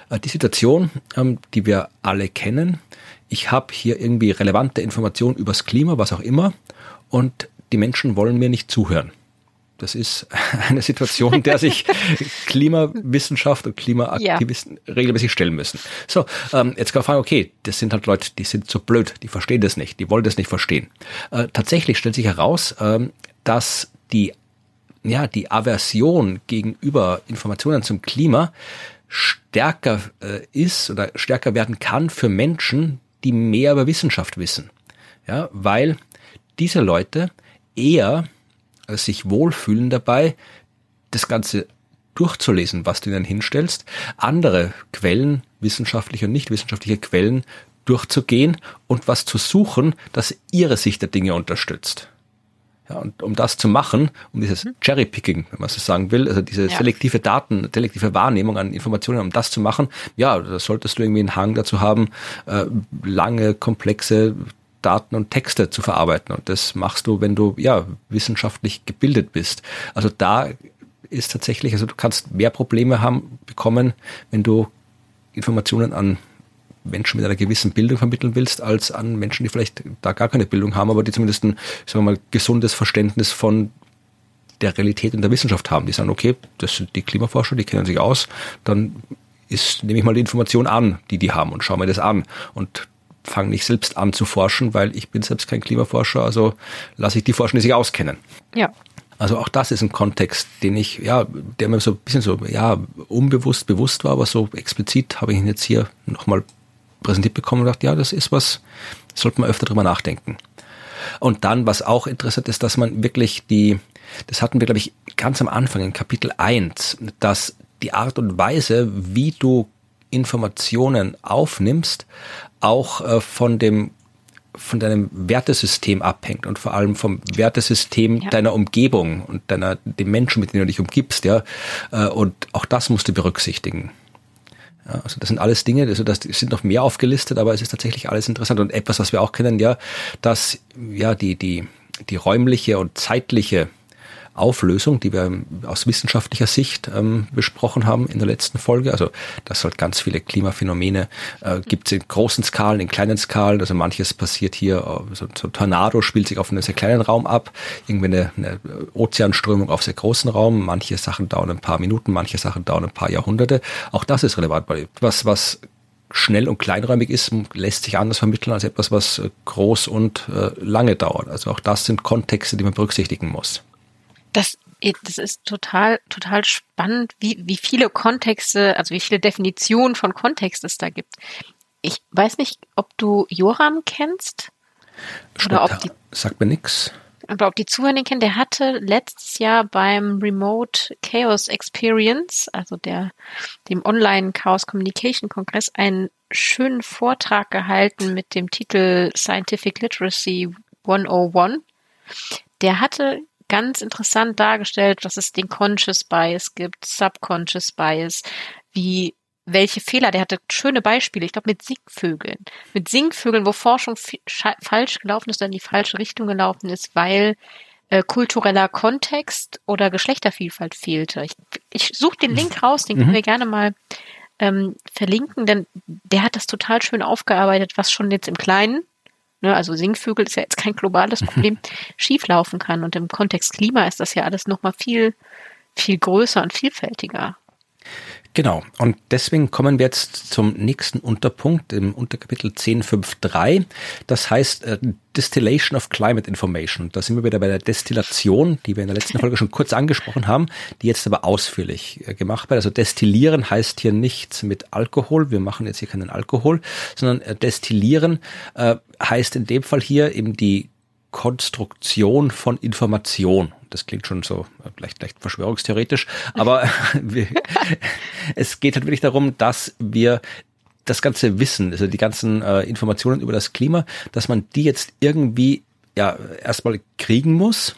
äh, die Situation, ähm, die wir alle kennen, ich habe hier irgendwie relevante Informationen übers Klima, was auch immer, und die Menschen wollen mir nicht zuhören. Das ist eine Situation, der sich Klimawissenschaft und Klimaaktivisten ja. regelmäßig stellen müssen. So, ähm, jetzt kann man fragen, okay, das sind halt Leute, die sind so blöd, die verstehen das nicht, die wollen das nicht verstehen. Äh, tatsächlich stellt sich heraus, ähm, dass die, ja, die Aversion gegenüber Informationen zum Klima stärker äh, ist oder stärker werden kann für Menschen, die mehr über Wissenschaft wissen. Ja, weil diese Leute eher äh, sich wohlfühlen dabei, das Ganze durchzulesen, was du ihnen hinstellst, andere Quellen, wissenschaftliche und nicht wissenschaftliche Quellen durchzugehen und was zu suchen, das ihre Sicht der Dinge unterstützt. Ja, und um das zu machen, um dieses mhm. Cherry-Picking, wenn man so sagen will, also diese ja. selektive Daten, selektive Wahrnehmung an Informationen, um das zu machen, ja, da solltest du irgendwie einen Hang dazu haben, äh, lange, komplexe Daten und Texte zu verarbeiten. Und das machst du, wenn du ja wissenschaftlich gebildet bist. Also da ist tatsächlich, also du kannst mehr Probleme haben bekommen, wenn du Informationen an Menschen mit einer gewissen Bildung vermitteln willst, als an Menschen, die vielleicht da gar keine Bildung haben, aber die zumindest ein, sagen wir mal, gesundes Verständnis von der Realität und der Wissenschaft haben. Die sagen, okay, das sind die Klimaforscher, die kennen sich aus, dann ist, nehme ich mal die Information an, die die haben und schaue mir das an und fange nicht selbst an zu forschen, weil ich bin selbst kein Klimaforscher, also lasse ich die forschen, die sich auskennen. Ja. Also auch das ist ein Kontext, den ich, ja, der mir so ein bisschen so, ja, unbewusst bewusst war, aber so explizit habe ich ihn jetzt hier nochmal präsentiert bekommen und dachte, ja, das ist was, sollte man öfter drüber nachdenken. Und dann, was auch interessant ist, dass man wirklich die, das hatten wir, glaube ich, ganz am Anfang in Kapitel 1, dass die Art und Weise, wie du Informationen aufnimmst, auch äh, von dem von deinem Wertesystem abhängt und vor allem vom Wertesystem ja. deiner Umgebung und deiner, den Menschen, mit denen du dich umgibst, ja. Äh, und auch das musst du berücksichtigen. Ja, also das sind alles Dinge, also das sind noch mehr aufgelistet, aber es ist tatsächlich alles interessant. Und etwas, was wir auch kennen, ja, dass ja die die die räumliche und zeitliche Auflösung, die wir aus wissenschaftlicher Sicht ähm, besprochen haben in der letzten Folge. Also dass halt ganz viele Klimaphänomene äh, gibt es in großen Skalen, in kleinen Skalen. Also manches passiert hier, äh, so, so ein Tornado spielt sich auf einem sehr kleinen Raum ab, irgendwie eine, eine Ozeanströmung auf sehr großen Raum. Manche Sachen dauern ein paar Minuten, manche Sachen dauern ein paar Jahrhunderte. Auch das ist relevant, weil was, was schnell und kleinräumig ist, lässt sich anders vermitteln als etwas, was äh, groß und äh, lange dauert. Also auch das sind Kontexte, die man berücksichtigen muss. Das, das ist total, total spannend, wie, wie viele Kontexte, also wie viele Definitionen von Kontext es da gibt. Ich weiß nicht, ob du Joram kennst. Oder ob die, sagt mir nix. Aber ob die Zuhörer den kennen, der hatte letztes Jahr beim Remote Chaos Experience, also der, dem Online Chaos Communication Kongress, einen schönen Vortrag gehalten mit dem Titel Scientific Literacy 101. Der hatte ganz interessant dargestellt, dass es den Conscious Bias gibt, Subconscious Bias, wie welche Fehler, der hatte schöne Beispiele, ich glaube mit Singvögeln. Mit Singvögeln, wo Forschung falsch gelaufen ist oder in die falsche Richtung gelaufen ist, weil äh, kultureller Kontext oder Geschlechtervielfalt fehlte. Ich, ich suche den Link raus, den können mhm. wir gerne mal ähm, verlinken, denn der hat das total schön aufgearbeitet, was schon jetzt im Kleinen ne, also Singvögel ist ja jetzt kein globales Problem, schieflaufen kann. Und im Kontext Klima ist das ja alles nochmal viel, viel größer und vielfältiger. Genau. Und deswegen kommen wir jetzt zum nächsten Unterpunkt im Unterkapitel 10.5.3. Das heißt äh, Distillation of Climate Information. Da sind wir wieder bei der Destillation, die wir in der letzten Folge schon kurz angesprochen haben, die jetzt aber ausführlich äh, gemacht wird. Also destillieren heißt hier nichts mit Alkohol. Wir machen jetzt hier keinen Alkohol, sondern äh, destillieren äh, heißt in dem Fall hier eben die Konstruktion von Information. Das klingt schon so leicht, leicht verschwörungstheoretisch, aber es geht halt wirklich darum, dass wir das ganze Wissen, also die ganzen äh, Informationen über das Klima, dass man die jetzt irgendwie ja erstmal kriegen muss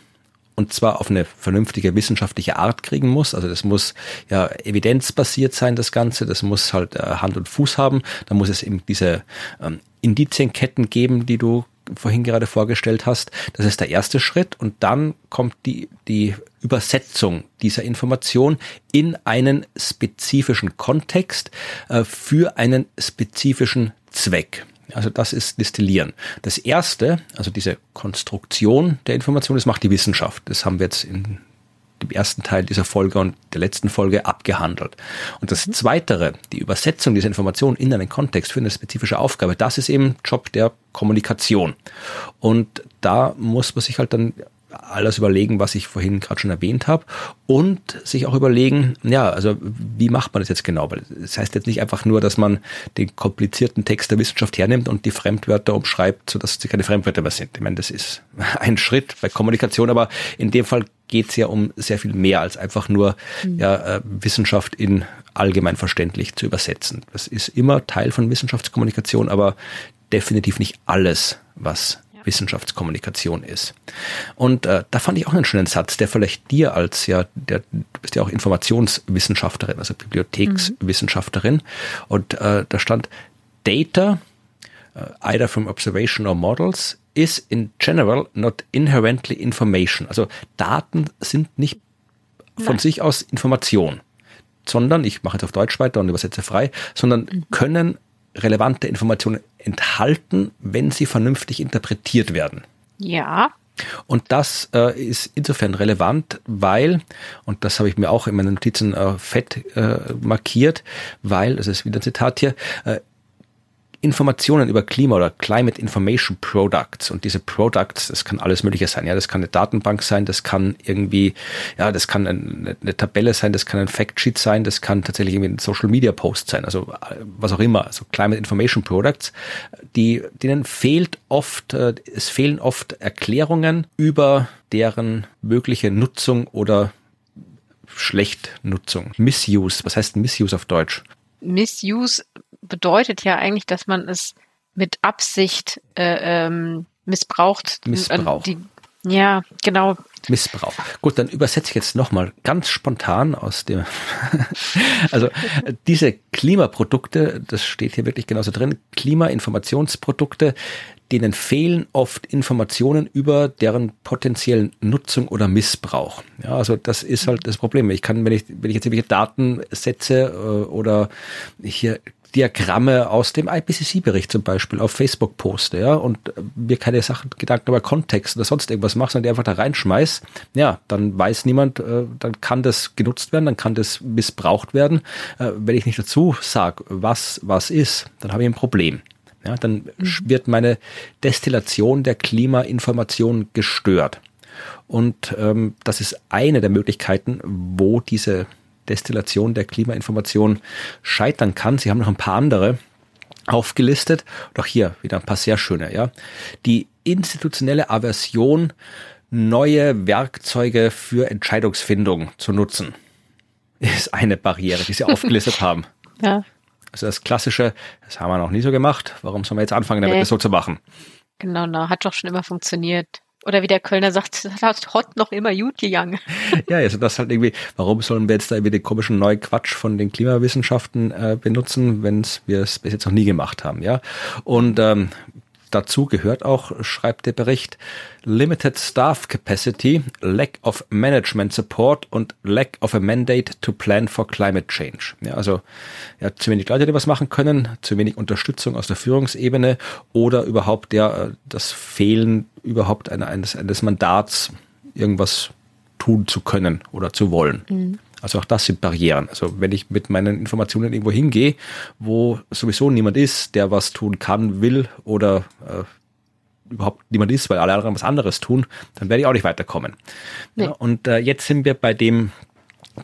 und zwar auf eine vernünftige wissenschaftliche Art kriegen muss. Also das muss ja evidenzbasiert sein, das Ganze. Das muss halt äh, Hand und Fuß haben. Da muss es eben diese ähm, Indizienketten geben, die du vorhin gerade vorgestellt hast. Das ist der erste Schritt und dann kommt die, die Übersetzung dieser Information in einen spezifischen Kontext äh, für einen spezifischen Zweck. Also das ist Destillieren. Das erste, also diese Konstruktion der Information, das macht die Wissenschaft. Das haben wir jetzt in dem ersten Teil dieser Folge und der letzten Folge abgehandelt. Und das mhm. Zweitere, die Übersetzung dieser Information in einen Kontext für eine spezifische Aufgabe, das ist eben Job der Kommunikation. Und da muss man sich halt dann alles überlegen, was ich vorhin gerade schon erwähnt habe und sich auch überlegen, ja, also wie macht man das jetzt genau? Weil das heißt jetzt nicht einfach nur, dass man den komplizierten Text der Wissenschaft hernimmt und die Fremdwörter umschreibt, sodass sie keine Fremdwörter mehr sind. Ich meine, das ist ein Schritt bei Kommunikation, aber in dem Fall geht es ja um sehr viel mehr als einfach nur mhm. ja, äh, Wissenschaft in allgemein verständlich zu übersetzen. Das ist immer Teil von Wissenschaftskommunikation, aber definitiv nicht alles, was Wissenschaftskommunikation ist. Und äh, da fand ich auch einen schönen Satz, der vielleicht dir als ja, der, du bist ja auch Informationswissenschaftlerin, also Bibliothekswissenschaftlerin, mhm. und äh, da stand Data, uh, either from observation or models, is in general not inherently information. Also Daten sind nicht von Nein. sich aus Information, sondern, ich mache jetzt auf Deutsch weiter und übersetze frei, sondern mhm. können relevante Informationen enthalten, wenn sie vernünftig interpretiert werden. Ja. Und das äh, ist insofern relevant, weil, und das habe ich mir auch in meinen Notizen äh, fett äh, markiert, weil, das ist wieder ein Zitat hier, äh, Informationen über Klima oder Climate Information Products und diese Products, das kann alles Mögliche sein. Ja, das kann eine Datenbank sein, das kann irgendwie, ja, das kann eine, eine Tabelle sein, das kann ein Factsheet sein, das kann tatsächlich irgendwie ein Social Media Post sein, also was auch immer. Also Climate Information Products, die, denen fehlt oft, äh, es fehlen oft Erklärungen über deren mögliche Nutzung oder Schlechtnutzung. Misuse. Was heißt Misuse auf Deutsch? Misuse bedeutet ja eigentlich, dass man es mit Absicht äh, ähm, missbraucht. Missbrauch. Die, ja, genau. Missbrauch. Gut, dann übersetze ich jetzt nochmal ganz spontan aus dem. also diese Klimaprodukte, das steht hier wirklich genauso drin, Klimainformationsprodukte, denen fehlen oft Informationen über deren potenziellen Nutzung oder Missbrauch. Ja, also das ist halt das Problem. Ich kann, wenn ich, wenn ich jetzt irgendwelche Daten setze äh, oder hier Diagramme aus dem IPCC-Bericht zum Beispiel auf Facebook poste, ja, und mir keine Sachen, Gedanken über Kontext oder sonst irgendwas mache, sondern die einfach da reinschmeiß, ja, dann weiß niemand, äh, dann kann das genutzt werden, dann kann das missbraucht werden. Äh, wenn ich nicht dazu sage, was was ist, dann habe ich ein Problem. Ja, dann mhm. wird meine Destillation der Klimainformation gestört. Und ähm, das ist eine der Möglichkeiten, wo diese Destillation der Klimainformation scheitern kann. Sie haben noch ein paar andere aufgelistet. Doch hier wieder ein paar sehr schöne, ja. Die institutionelle Aversion, neue Werkzeuge für Entscheidungsfindung zu nutzen, ist eine Barriere, die Sie aufgelistet haben. Ja. Also das klassische, das haben wir noch nie so gemacht. Warum sollen wir jetzt anfangen, damit nee. das so zu machen? Genau, na, hat doch schon immer funktioniert. Oder wie der Kölner sagt, das hat Hot noch immer gut gegangen. Ja, also das halt irgendwie, warum sollen wir jetzt da irgendwie den komischen neuen Quatsch von den Klimawissenschaften äh, benutzen, wenn wir es bis jetzt noch nie gemacht haben, ja? Und ähm, Dazu gehört auch, schreibt der Bericht, Limited Staff Capacity, Lack of Management Support und Lack of a Mandate to Plan for Climate Change. Ja, also ja, zu wenig Leute, die was machen können, zu wenig Unterstützung aus der Führungsebene oder überhaupt ja, das Fehlen überhaupt eines, eines Mandats, irgendwas tun zu können oder zu wollen. Mhm. Also auch das sind Barrieren. Also wenn ich mit meinen Informationen irgendwo hingehe, wo sowieso niemand ist, der was tun kann, will oder äh, überhaupt niemand ist, weil alle anderen was anderes tun, dann werde ich auch nicht weiterkommen. Nee. Ja, und äh, jetzt sind wir bei dem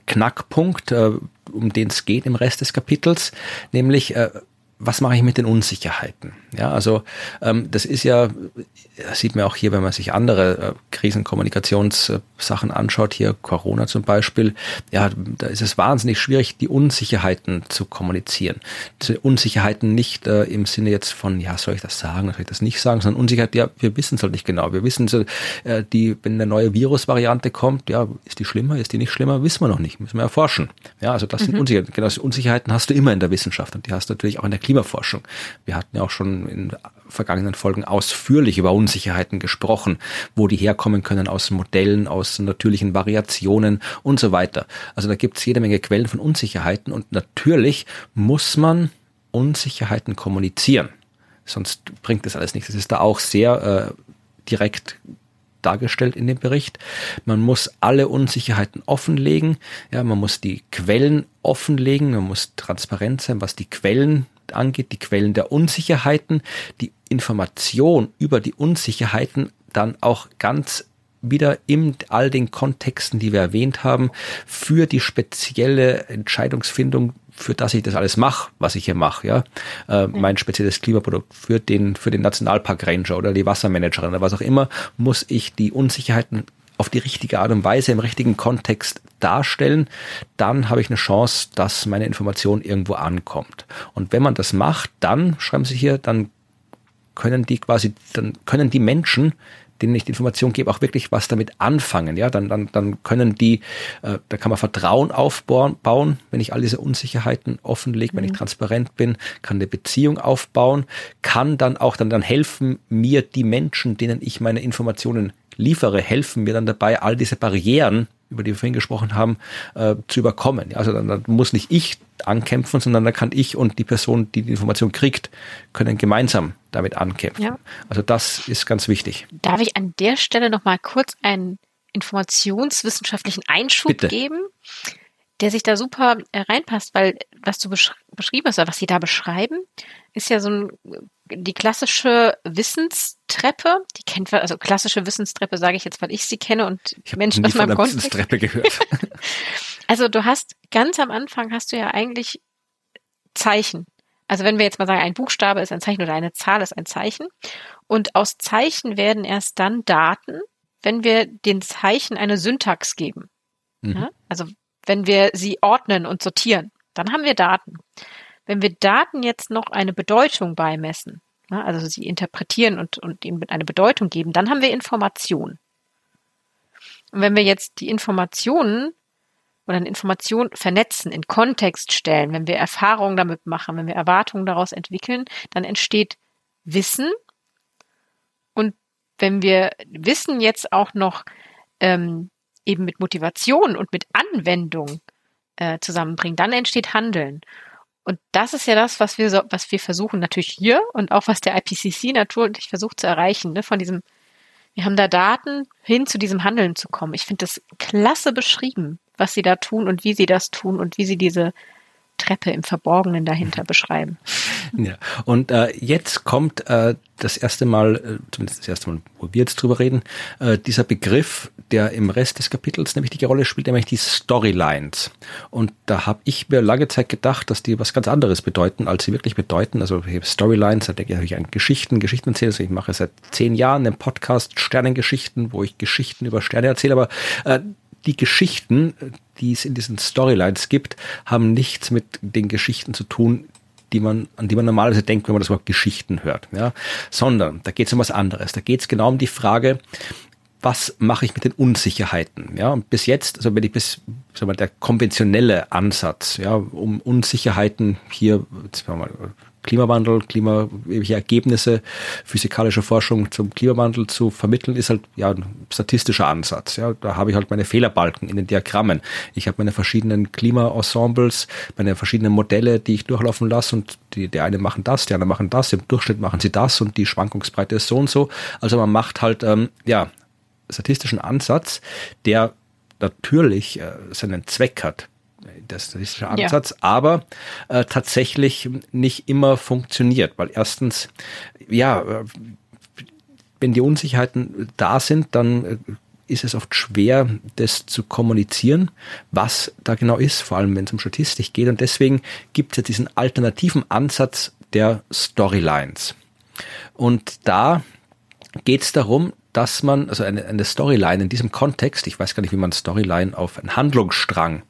Knackpunkt, äh, um den es geht im Rest des Kapitels, nämlich äh, was mache ich mit den Unsicherheiten? Ja, also ähm, das ist ja, das sieht man auch hier, wenn man sich andere äh, Krisenkommunikationssachen anschaut, hier Corona zum Beispiel, ja, da ist es wahnsinnig schwierig, die Unsicherheiten zu kommunizieren. Die Unsicherheiten nicht äh, im Sinne jetzt von, ja, soll ich das sagen, soll ich das nicht sagen, sondern Unsicherheit, ja, wir wissen es halt nicht genau. Wir wissen so, äh, die, wenn eine neue Virusvariante kommt, ja, ist die schlimmer, ist die nicht schlimmer, wissen wir noch nicht, müssen wir erforschen. Ja, also das mhm. sind Unsicherheiten. Genau, Unsicherheiten hast du immer in der Wissenschaft und die hast du natürlich auch in der Klimaforschung. Wir hatten ja auch schon in vergangenen Folgen ausführlich über Unsicherheiten gesprochen, wo die herkommen können aus Modellen, aus natürlichen Variationen und so weiter. Also da gibt es jede Menge Quellen von Unsicherheiten und natürlich muss man Unsicherheiten kommunizieren. Sonst bringt das alles nichts. Das ist da auch sehr äh, direkt dargestellt in dem Bericht. Man muss alle Unsicherheiten offenlegen. Ja, man muss die Quellen offenlegen. Man muss transparent sein, was die Quellen angeht, die Quellen der Unsicherheiten, die Information über die Unsicherheiten dann auch ganz wieder in all den Kontexten, die wir erwähnt haben, für die spezielle Entscheidungsfindung, für das ich das alles mache, was ich hier mache, ja, äh, mein spezielles Klimaprodukt für den für den Nationalpark Ranger oder die Wassermanagerin oder was auch immer, muss ich die Unsicherheiten auf die richtige Art und Weise im richtigen Kontext darstellen, dann habe ich eine Chance, dass meine Information irgendwo ankommt. Und wenn man das macht, dann, schreiben Sie hier, dann können die quasi, dann können die Menschen, denen ich die Information gebe, auch wirklich was damit anfangen. Ja, dann, dann, dann können die, äh, da kann man Vertrauen aufbauen, bauen, wenn ich all diese Unsicherheiten offenlege, mhm. wenn ich mhm. transparent bin, kann eine Beziehung aufbauen, kann dann auch dann, dann helfen mir die Menschen, denen ich meine Informationen liefere, helfen mir dann dabei, all diese Barrieren, über die wir vorhin gesprochen haben, äh, zu überkommen. Also dann, dann muss nicht ich ankämpfen, sondern dann kann ich und die Person, die die Information kriegt, können gemeinsam damit ankämpfen. Ja. Also das ist ganz wichtig. Darf ich an der Stelle noch mal kurz einen informationswissenschaftlichen Einschub Bitte. geben, der sich da super äh, reinpasst, weil was du besch beschrieben hast, oder was sie da beschreiben, ist ja so ein, die klassische Wissenstreppe. Die kennt man, also klassische Wissenstreppe sage ich jetzt, weil ich sie kenne und ich Menschen aus meinem Kontext. Wissenstreppe gehört. also du hast ganz am Anfang hast du ja eigentlich Zeichen. Also wenn wir jetzt mal sagen, ein Buchstabe ist ein Zeichen oder eine Zahl ist ein Zeichen. Und aus Zeichen werden erst dann Daten, wenn wir den Zeichen eine Syntax geben. Mhm. Ja? Also wenn wir sie ordnen und sortieren, dann haben wir Daten. Wenn wir Daten jetzt noch eine Bedeutung beimessen, ja, also sie interpretieren und, und ihnen eine Bedeutung geben, dann haben wir Informationen. Und wenn wir jetzt die Informationen oder eine Information vernetzen, in Kontext stellen, wenn wir Erfahrungen damit machen, wenn wir Erwartungen daraus entwickeln, dann entsteht Wissen. Und wenn wir Wissen jetzt auch noch ähm, eben mit Motivation und mit Anwendung äh, zusammenbringen, dann entsteht Handeln. Und das ist ja das, was wir so, was wir versuchen natürlich hier und auch was der IPCC natürlich versucht zu erreichen, ne, von diesem, wir haben da Daten hin zu diesem Handeln zu kommen. Ich finde das klasse beschrieben was sie da tun und wie sie das tun und wie sie diese Treppe im Verborgenen dahinter beschreiben. Ja, und äh, jetzt kommt äh, das erste Mal, äh, zumindest das erste Mal, wo wir jetzt drüber reden, äh, dieser Begriff, der im Rest des Kapitels eine wichtige Rolle spielt, nämlich die Storylines. Und da habe ich mir lange Zeit gedacht, dass die was ganz anderes bedeuten, als sie wirklich bedeuten. Also Storylines, da denke ich an Geschichten, Geschichten erzählen. Also ich mache seit zehn Jahren einen Podcast Sternengeschichten, wo ich Geschichten über Sterne erzähle, aber äh, die Geschichten, die es in diesen Storylines gibt, haben nichts mit den Geschichten zu tun, die man, an die man normalerweise denkt, wenn man das Wort Geschichten hört, ja, sondern da geht es um was anderes. Da geht es genau um die Frage, was mache ich mit den Unsicherheiten? Ja, und bis jetzt, also wenn ich bis, sagen wir mal, der konventionelle Ansatz, ja, um Unsicherheiten hier, jetzt mal, Klimawandel, Klima, welche Ergebnisse physikalischer Forschung zum Klimawandel zu vermitteln, ist halt ja ein statistischer Ansatz. Ja, da habe ich halt meine Fehlerbalken in den Diagrammen. Ich habe meine verschiedenen Klimaensembles, meine verschiedenen Modelle, die ich durchlaufen lasse und die, die eine machen das, die anderen machen das, im Durchschnitt machen sie das und die Schwankungsbreite ist so und so. Also man macht halt ähm, ja statistischen Ansatz, der natürlich äh, seinen Zweck hat der statistische Ansatz, ja. aber äh, tatsächlich nicht immer funktioniert, weil erstens, ja, äh, wenn die Unsicherheiten da sind, dann äh, ist es oft schwer, das zu kommunizieren, was da genau ist, vor allem wenn es um Statistik geht. Und deswegen gibt es ja diesen alternativen Ansatz der Storylines. Und da geht es darum, dass man, also eine, eine Storyline in diesem Kontext, ich weiß gar nicht, wie man Storyline auf einen Handlungsstrang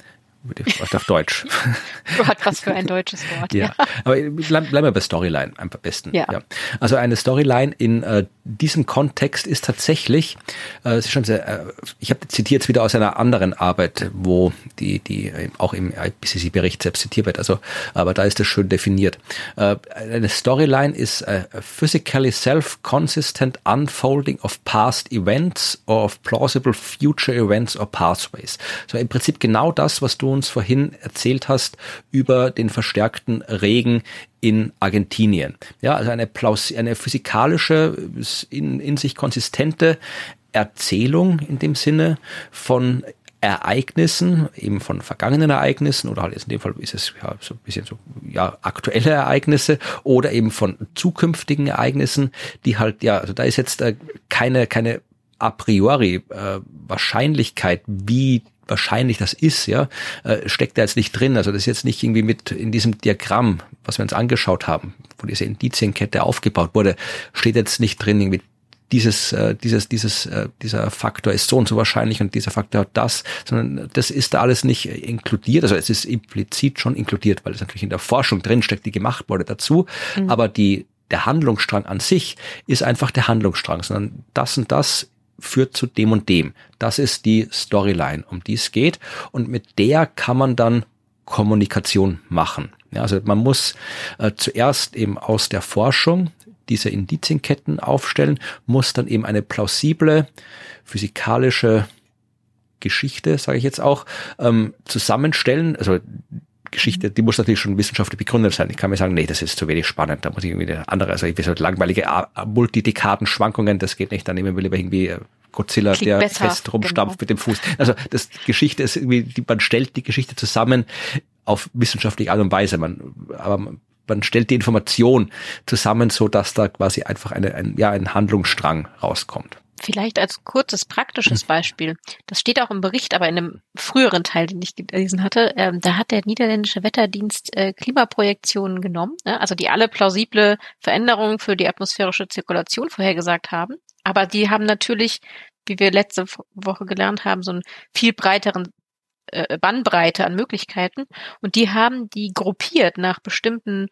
auf Deutsch. Gott, was für ein deutsches Wort. ja. ja. Aber bleiben bleib wir bei Storyline am besten. Ja. ja. Also eine Storyline in äh, diesem Kontext ist tatsächlich, äh, schon sehr, äh, ich habe zitiert jetzt wieder aus einer anderen Arbeit, wo die, die auch im IPCC-Bericht selbst zitiert wird, also, aber da ist das schön definiert. Äh, eine Storyline ist a physically self-consistent unfolding of past events or of plausible future events or pathways. So im Prinzip genau das, was du uns vorhin erzählt hast über den verstärkten Regen in Argentinien. Ja, also eine, Plaus eine physikalische, in, in sich konsistente Erzählung in dem Sinne von Ereignissen, eben von vergangenen Ereignissen oder halt in dem Fall ist es ja so ein bisschen so ja aktuelle Ereignisse oder eben von zukünftigen Ereignissen, die halt ja also da ist jetzt äh, keine keine a priori äh, Wahrscheinlichkeit, wie wahrscheinlich das ist, ja, äh, steckt da jetzt nicht drin. Also das ist jetzt nicht irgendwie mit in diesem Diagramm, was wir uns angeschaut haben, wo diese Indizienkette aufgebaut wurde, steht jetzt nicht drin, irgendwie dieses, äh, dieses, dieses, äh, dieser Faktor ist so und so wahrscheinlich und dieser Faktor hat das, sondern das ist da alles nicht inkludiert. Also es ist implizit schon inkludiert, weil es natürlich in der Forschung drinsteckt, die gemacht wurde dazu. Mhm. Aber die der Handlungsstrang an sich ist einfach der Handlungsstrang, sondern das und das führt zu dem und dem. Das ist die Storyline, um die es geht. Und mit der kann man dann Kommunikation machen. Ja, also man muss äh, zuerst eben aus der Forschung diese Indizienketten aufstellen, muss dann eben eine plausible physikalische Geschichte, sage ich jetzt auch, ähm, zusammenstellen. Also Geschichte, die muss natürlich schon wissenschaftlich begründet sein. Ich kann mir sagen, nee, das ist zu wenig spannend. Da muss ich irgendwie eine andere, also ich weiß halt langweilige Multidekaden-Schwankungen, das geht nicht. Dann nehmen wir lieber irgendwie äh, Godzilla, Klingt der besser, fest rumstampft genau. mit dem Fuß. Also das Geschichte ist irgendwie, die, man stellt die Geschichte zusammen auf wissenschaftliche Art und Weise. Man, aber man stellt die Information zusammen, so dass da quasi einfach eine, ein, ja, ein Handlungsstrang rauskommt. Vielleicht als kurzes praktisches hm. Beispiel. Das steht auch im Bericht, aber in einem früheren Teil, den ich gelesen hatte. Ähm, da hat der niederländische Wetterdienst äh, Klimaprojektionen genommen, ne, also die alle plausible Veränderungen für die atmosphärische Zirkulation vorhergesagt haben. Aber die haben natürlich, wie wir letzte Woche gelernt haben, so einen viel breiteren äh, Bandbreite an Möglichkeiten. Und die haben die gruppiert nach bestimmten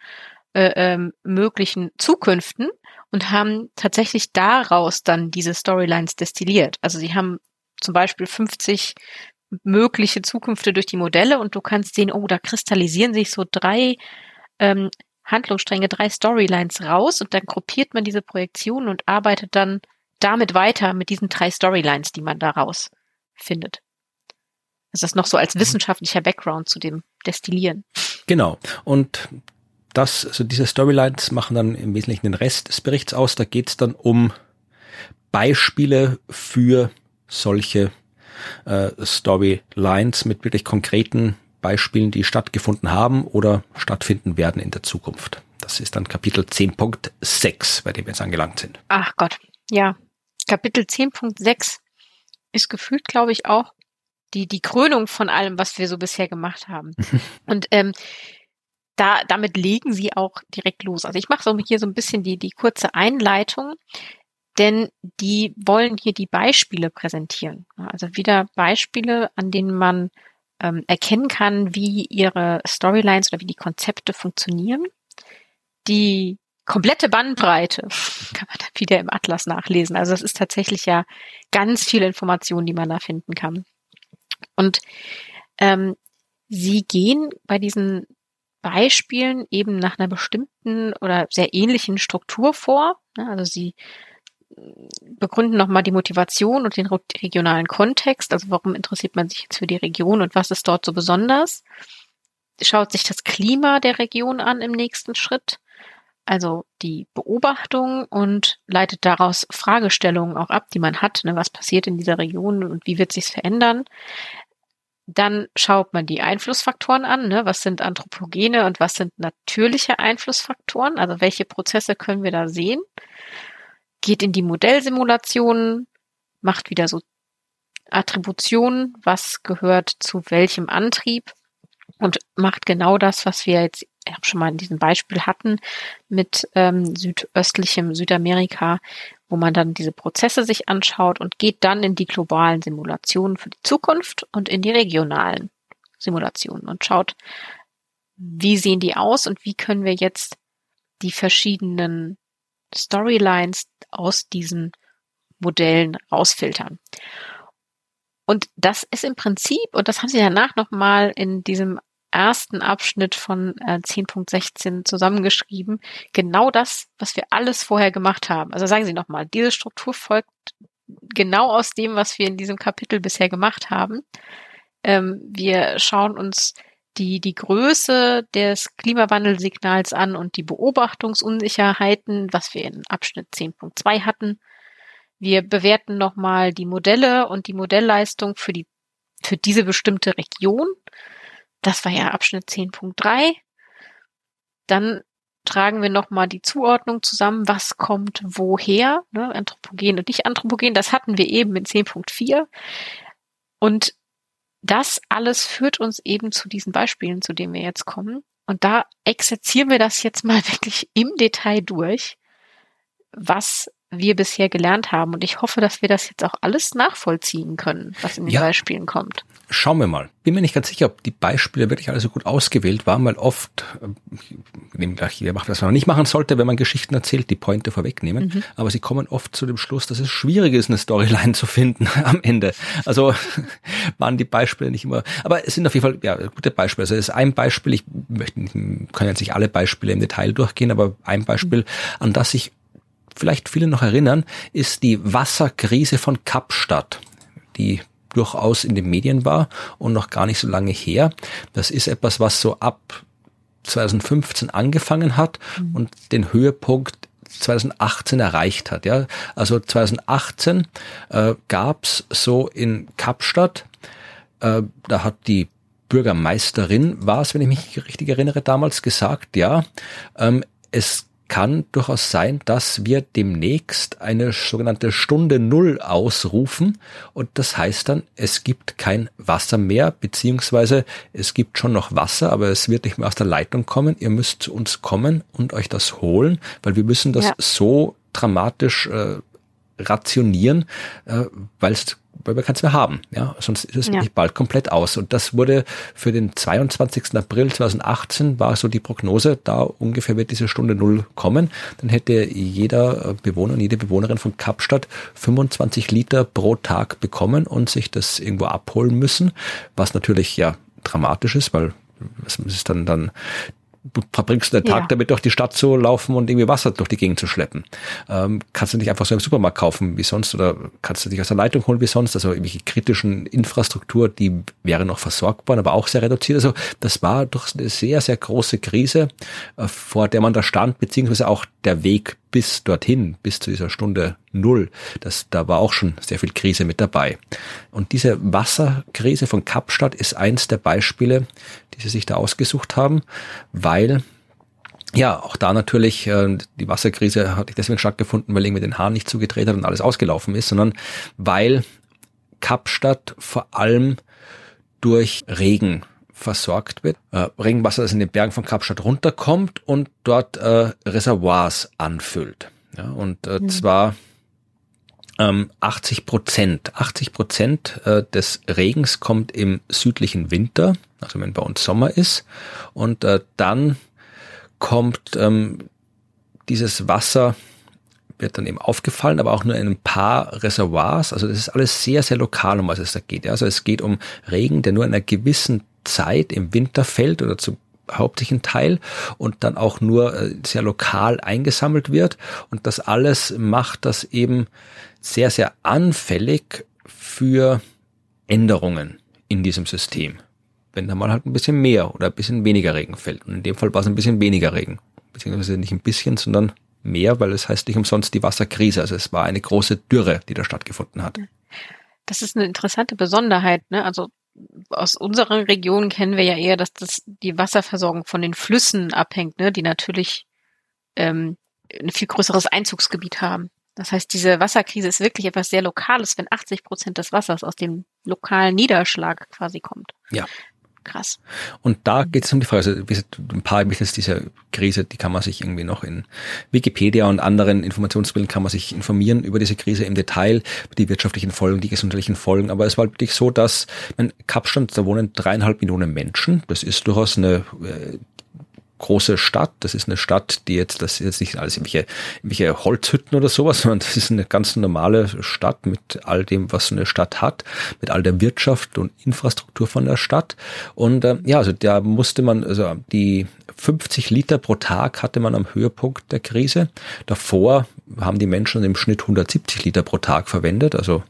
äh, ähm, möglichen Zukünften und haben tatsächlich daraus dann diese Storylines destilliert. Also sie haben zum Beispiel 50 mögliche Zukünfte durch die Modelle und du kannst sehen, oh, da kristallisieren sich so drei ähm, Handlungsstränge, drei Storylines raus und dann gruppiert man diese Projektionen und arbeitet dann damit weiter mit diesen drei Storylines, die man daraus findet. Also das noch so als mhm. wissenschaftlicher Background zu dem Destillieren. Genau. Und das, also diese Storylines machen dann im Wesentlichen den Rest des Berichts aus. Da geht es dann um Beispiele für solche äh, Storylines mit wirklich konkreten Beispielen, die stattgefunden haben oder stattfinden werden in der Zukunft. Das ist dann Kapitel 10.6, bei dem wir jetzt angelangt sind. Ach Gott, ja. Kapitel 10.6 ist gefühlt, glaube ich, auch die, die Krönung von allem, was wir so bisher gemacht haben. Und ähm, da, damit legen sie auch direkt los. Also ich mache so hier so ein bisschen die, die kurze Einleitung, denn die wollen hier die Beispiele präsentieren. Also wieder Beispiele, an denen man ähm, erkennen kann, wie ihre Storylines oder wie die Konzepte funktionieren. Die komplette Bandbreite kann man dann wieder im Atlas nachlesen. Also das ist tatsächlich ja ganz viele Informationen, die man da finden kann. Und ähm, sie gehen bei diesen Beispielen eben nach einer bestimmten oder sehr ähnlichen Struktur vor. Also sie begründen nochmal die Motivation und den regionalen Kontext. Also warum interessiert man sich jetzt für die Region und was ist dort so besonders? Schaut sich das Klima der Region an im nächsten Schritt. Also die Beobachtung und leitet daraus Fragestellungen auch ab, die man hat. Ne? Was passiert in dieser Region und wie wird sich verändern? Dann schaut man die Einflussfaktoren an. Ne? Was sind anthropogene und was sind natürliche Einflussfaktoren? Also welche Prozesse können wir da sehen? Geht in die Modellsimulationen, macht wieder so Attributionen, was gehört zu welchem Antrieb und macht genau das, was wir jetzt schon mal in diesem Beispiel hatten mit ähm, südöstlichem Südamerika, wo man dann diese Prozesse sich anschaut und geht dann in die globalen Simulationen für die Zukunft und in die regionalen Simulationen und schaut, wie sehen die aus und wie können wir jetzt die verschiedenen Storylines aus diesen Modellen rausfiltern. Und das ist im Prinzip, und das haben sie danach nochmal in diesem ersten Abschnitt von äh, 10.16 zusammengeschrieben. Genau das, was wir alles vorher gemacht haben. Also sagen Sie nochmal, diese Struktur folgt genau aus dem, was wir in diesem Kapitel bisher gemacht haben. Ähm, wir schauen uns die, die Größe des Klimawandelsignals an und die Beobachtungsunsicherheiten, was wir in Abschnitt 10.2 hatten. Wir bewerten nochmal die Modelle und die Modellleistung für die, für diese bestimmte Region. Das war ja Abschnitt 10.3. Dann tragen wir nochmal die Zuordnung zusammen, was kommt woher, ne, anthropogen und nicht anthropogen, das hatten wir eben in 10.4. Und das alles führt uns eben zu diesen Beispielen, zu denen wir jetzt kommen. Und da exerzieren wir das jetzt mal wirklich im Detail durch, was wir bisher gelernt haben. Und ich hoffe, dass wir das jetzt auch alles nachvollziehen können, was in den ja. Beispielen kommt. Schauen wir mal. Bin mir nicht ganz sicher, ob die Beispiele wirklich alle so gut ausgewählt waren, weil oft, äh, gleich, jeder macht, was man nicht machen sollte, wenn man Geschichten erzählt, die Pointe vorwegnehmen. Mhm. Aber sie kommen oft zu dem Schluss, dass es schwierig ist, eine Storyline zu finden am Ende. Also waren die Beispiele nicht immer, aber es sind auf jeden Fall ja, gute Beispiele. Also es ist ein Beispiel, ich möchte kann jetzt nicht alle Beispiele im Detail durchgehen, aber ein Beispiel, an das ich vielleicht viele noch erinnern, ist die Wasserkrise von Kapstadt, die durchaus in den Medien war und noch gar nicht so lange her. Das ist etwas, was so ab 2015 angefangen hat mhm. und den Höhepunkt 2018 erreicht hat. Ja, also 2018 äh, gab's so in Kapstadt, äh, da hat die Bürgermeisterin, war es, wenn ich mich richtig erinnere, damals gesagt, ja, ähm, es kann durchaus sein, dass wir demnächst eine sogenannte Stunde Null ausrufen und das heißt dann, es gibt kein Wasser mehr, beziehungsweise es gibt schon noch Wasser, aber es wird nicht mehr aus der Leitung kommen. Ihr müsst zu uns kommen und euch das holen, weil wir müssen das ja. so dramatisch äh, rationieren, äh, weil es weil wir keins mehr haben. Ja, sonst ist es ja. bald komplett aus. Und das wurde für den 22. April 2018 war so die Prognose, da ungefähr wird diese Stunde Null kommen. Dann hätte jeder Bewohner und jede Bewohnerin von Kapstadt 25 Liter pro Tag bekommen und sich das irgendwo abholen müssen, was natürlich ja dramatisch ist, weil es ist dann, dann verbringst du den Tag ja. damit, durch die Stadt zu laufen und irgendwie Wasser durch die Gegend zu schleppen. Ähm, kannst du nicht einfach so im Supermarkt kaufen wie sonst oder kannst du dich aus der Leitung holen wie sonst. Also irgendwelche kritischen Infrastruktur, die wäre noch versorgt worden, aber auch sehr reduziert. Also das war doch eine sehr, sehr große Krise, äh, vor der man da stand, beziehungsweise auch der Weg bis dorthin, bis zu dieser Stunde Null, das, da war auch schon sehr viel Krise mit dabei. Und diese Wasserkrise von Kapstadt ist eins der Beispiele, die sie sich da ausgesucht haben, weil ja, auch da natürlich, äh, die Wasserkrise hat deswegen stattgefunden, weil irgendwie den Hahn nicht zugedreht hat und alles ausgelaufen ist, sondern weil Kapstadt vor allem durch Regen versorgt wird. Äh, Regenwasser, das in den Bergen von Kapstadt runterkommt und dort äh, Reservoirs anfüllt. Ja, und äh, mhm. zwar ähm, 80 Prozent. 80 Prozent äh, des Regens kommt im südlichen Winter, also wenn bei uns Sommer ist. Und äh, dann kommt ähm, dieses Wasser wird dann eben aufgefallen, aber auch nur in ein paar Reservoirs. Also das ist alles sehr, sehr lokal, um was es da geht. Also es geht um Regen, der nur in einer gewissen Zeit im Winter fällt oder zu hauptsächlichen Teil und dann auch nur äh, sehr lokal eingesammelt wird. Und das alles macht das eben sehr, sehr anfällig für Änderungen in diesem System. Wenn da mal halt ein bisschen mehr oder ein bisschen weniger Regen fällt. Und in dem Fall war es ein bisschen weniger Regen. Beziehungsweise nicht ein bisschen, sondern mehr, weil es heißt nicht umsonst die Wasserkrise. Also es war eine große Dürre, die da stattgefunden hat. Das ist eine interessante Besonderheit. Ne? Also aus unseren Regionen kennen wir ja eher, dass das die Wasserversorgung von den Flüssen abhängt, ne, die natürlich ähm, ein viel größeres Einzugsgebiet haben. Das heißt, diese Wasserkrise ist wirklich etwas sehr Lokales, wenn 80 Prozent des Wassers aus dem lokalen Niederschlag quasi kommt. Ja, krass. Und da geht es um die Frage, also ein paar jetzt dieser Krise, die kann man sich irgendwie noch in Wikipedia und anderen Informationsquellen kann man sich informieren über diese Krise im Detail, die wirtschaftlichen Folgen, die gesundheitlichen Folgen. Aber es war wirklich so, dass mein Kapstadt, da wohnen dreieinhalb Millionen Menschen. Das ist durchaus eine äh, große Stadt. Das ist eine Stadt, die jetzt, das ist jetzt nicht alles irgendwelche, irgendwelche Holzhütten oder sowas, sondern das ist eine ganz normale Stadt mit all dem, was eine Stadt hat, mit all der Wirtschaft und Infrastruktur von der Stadt. Und äh, ja, also da musste man, also die 50 Liter pro Tag hatte man am Höhepunkt der Krise. Davor haben die Menschen im Schnitt 170 Liter pro Tag verwendet. Also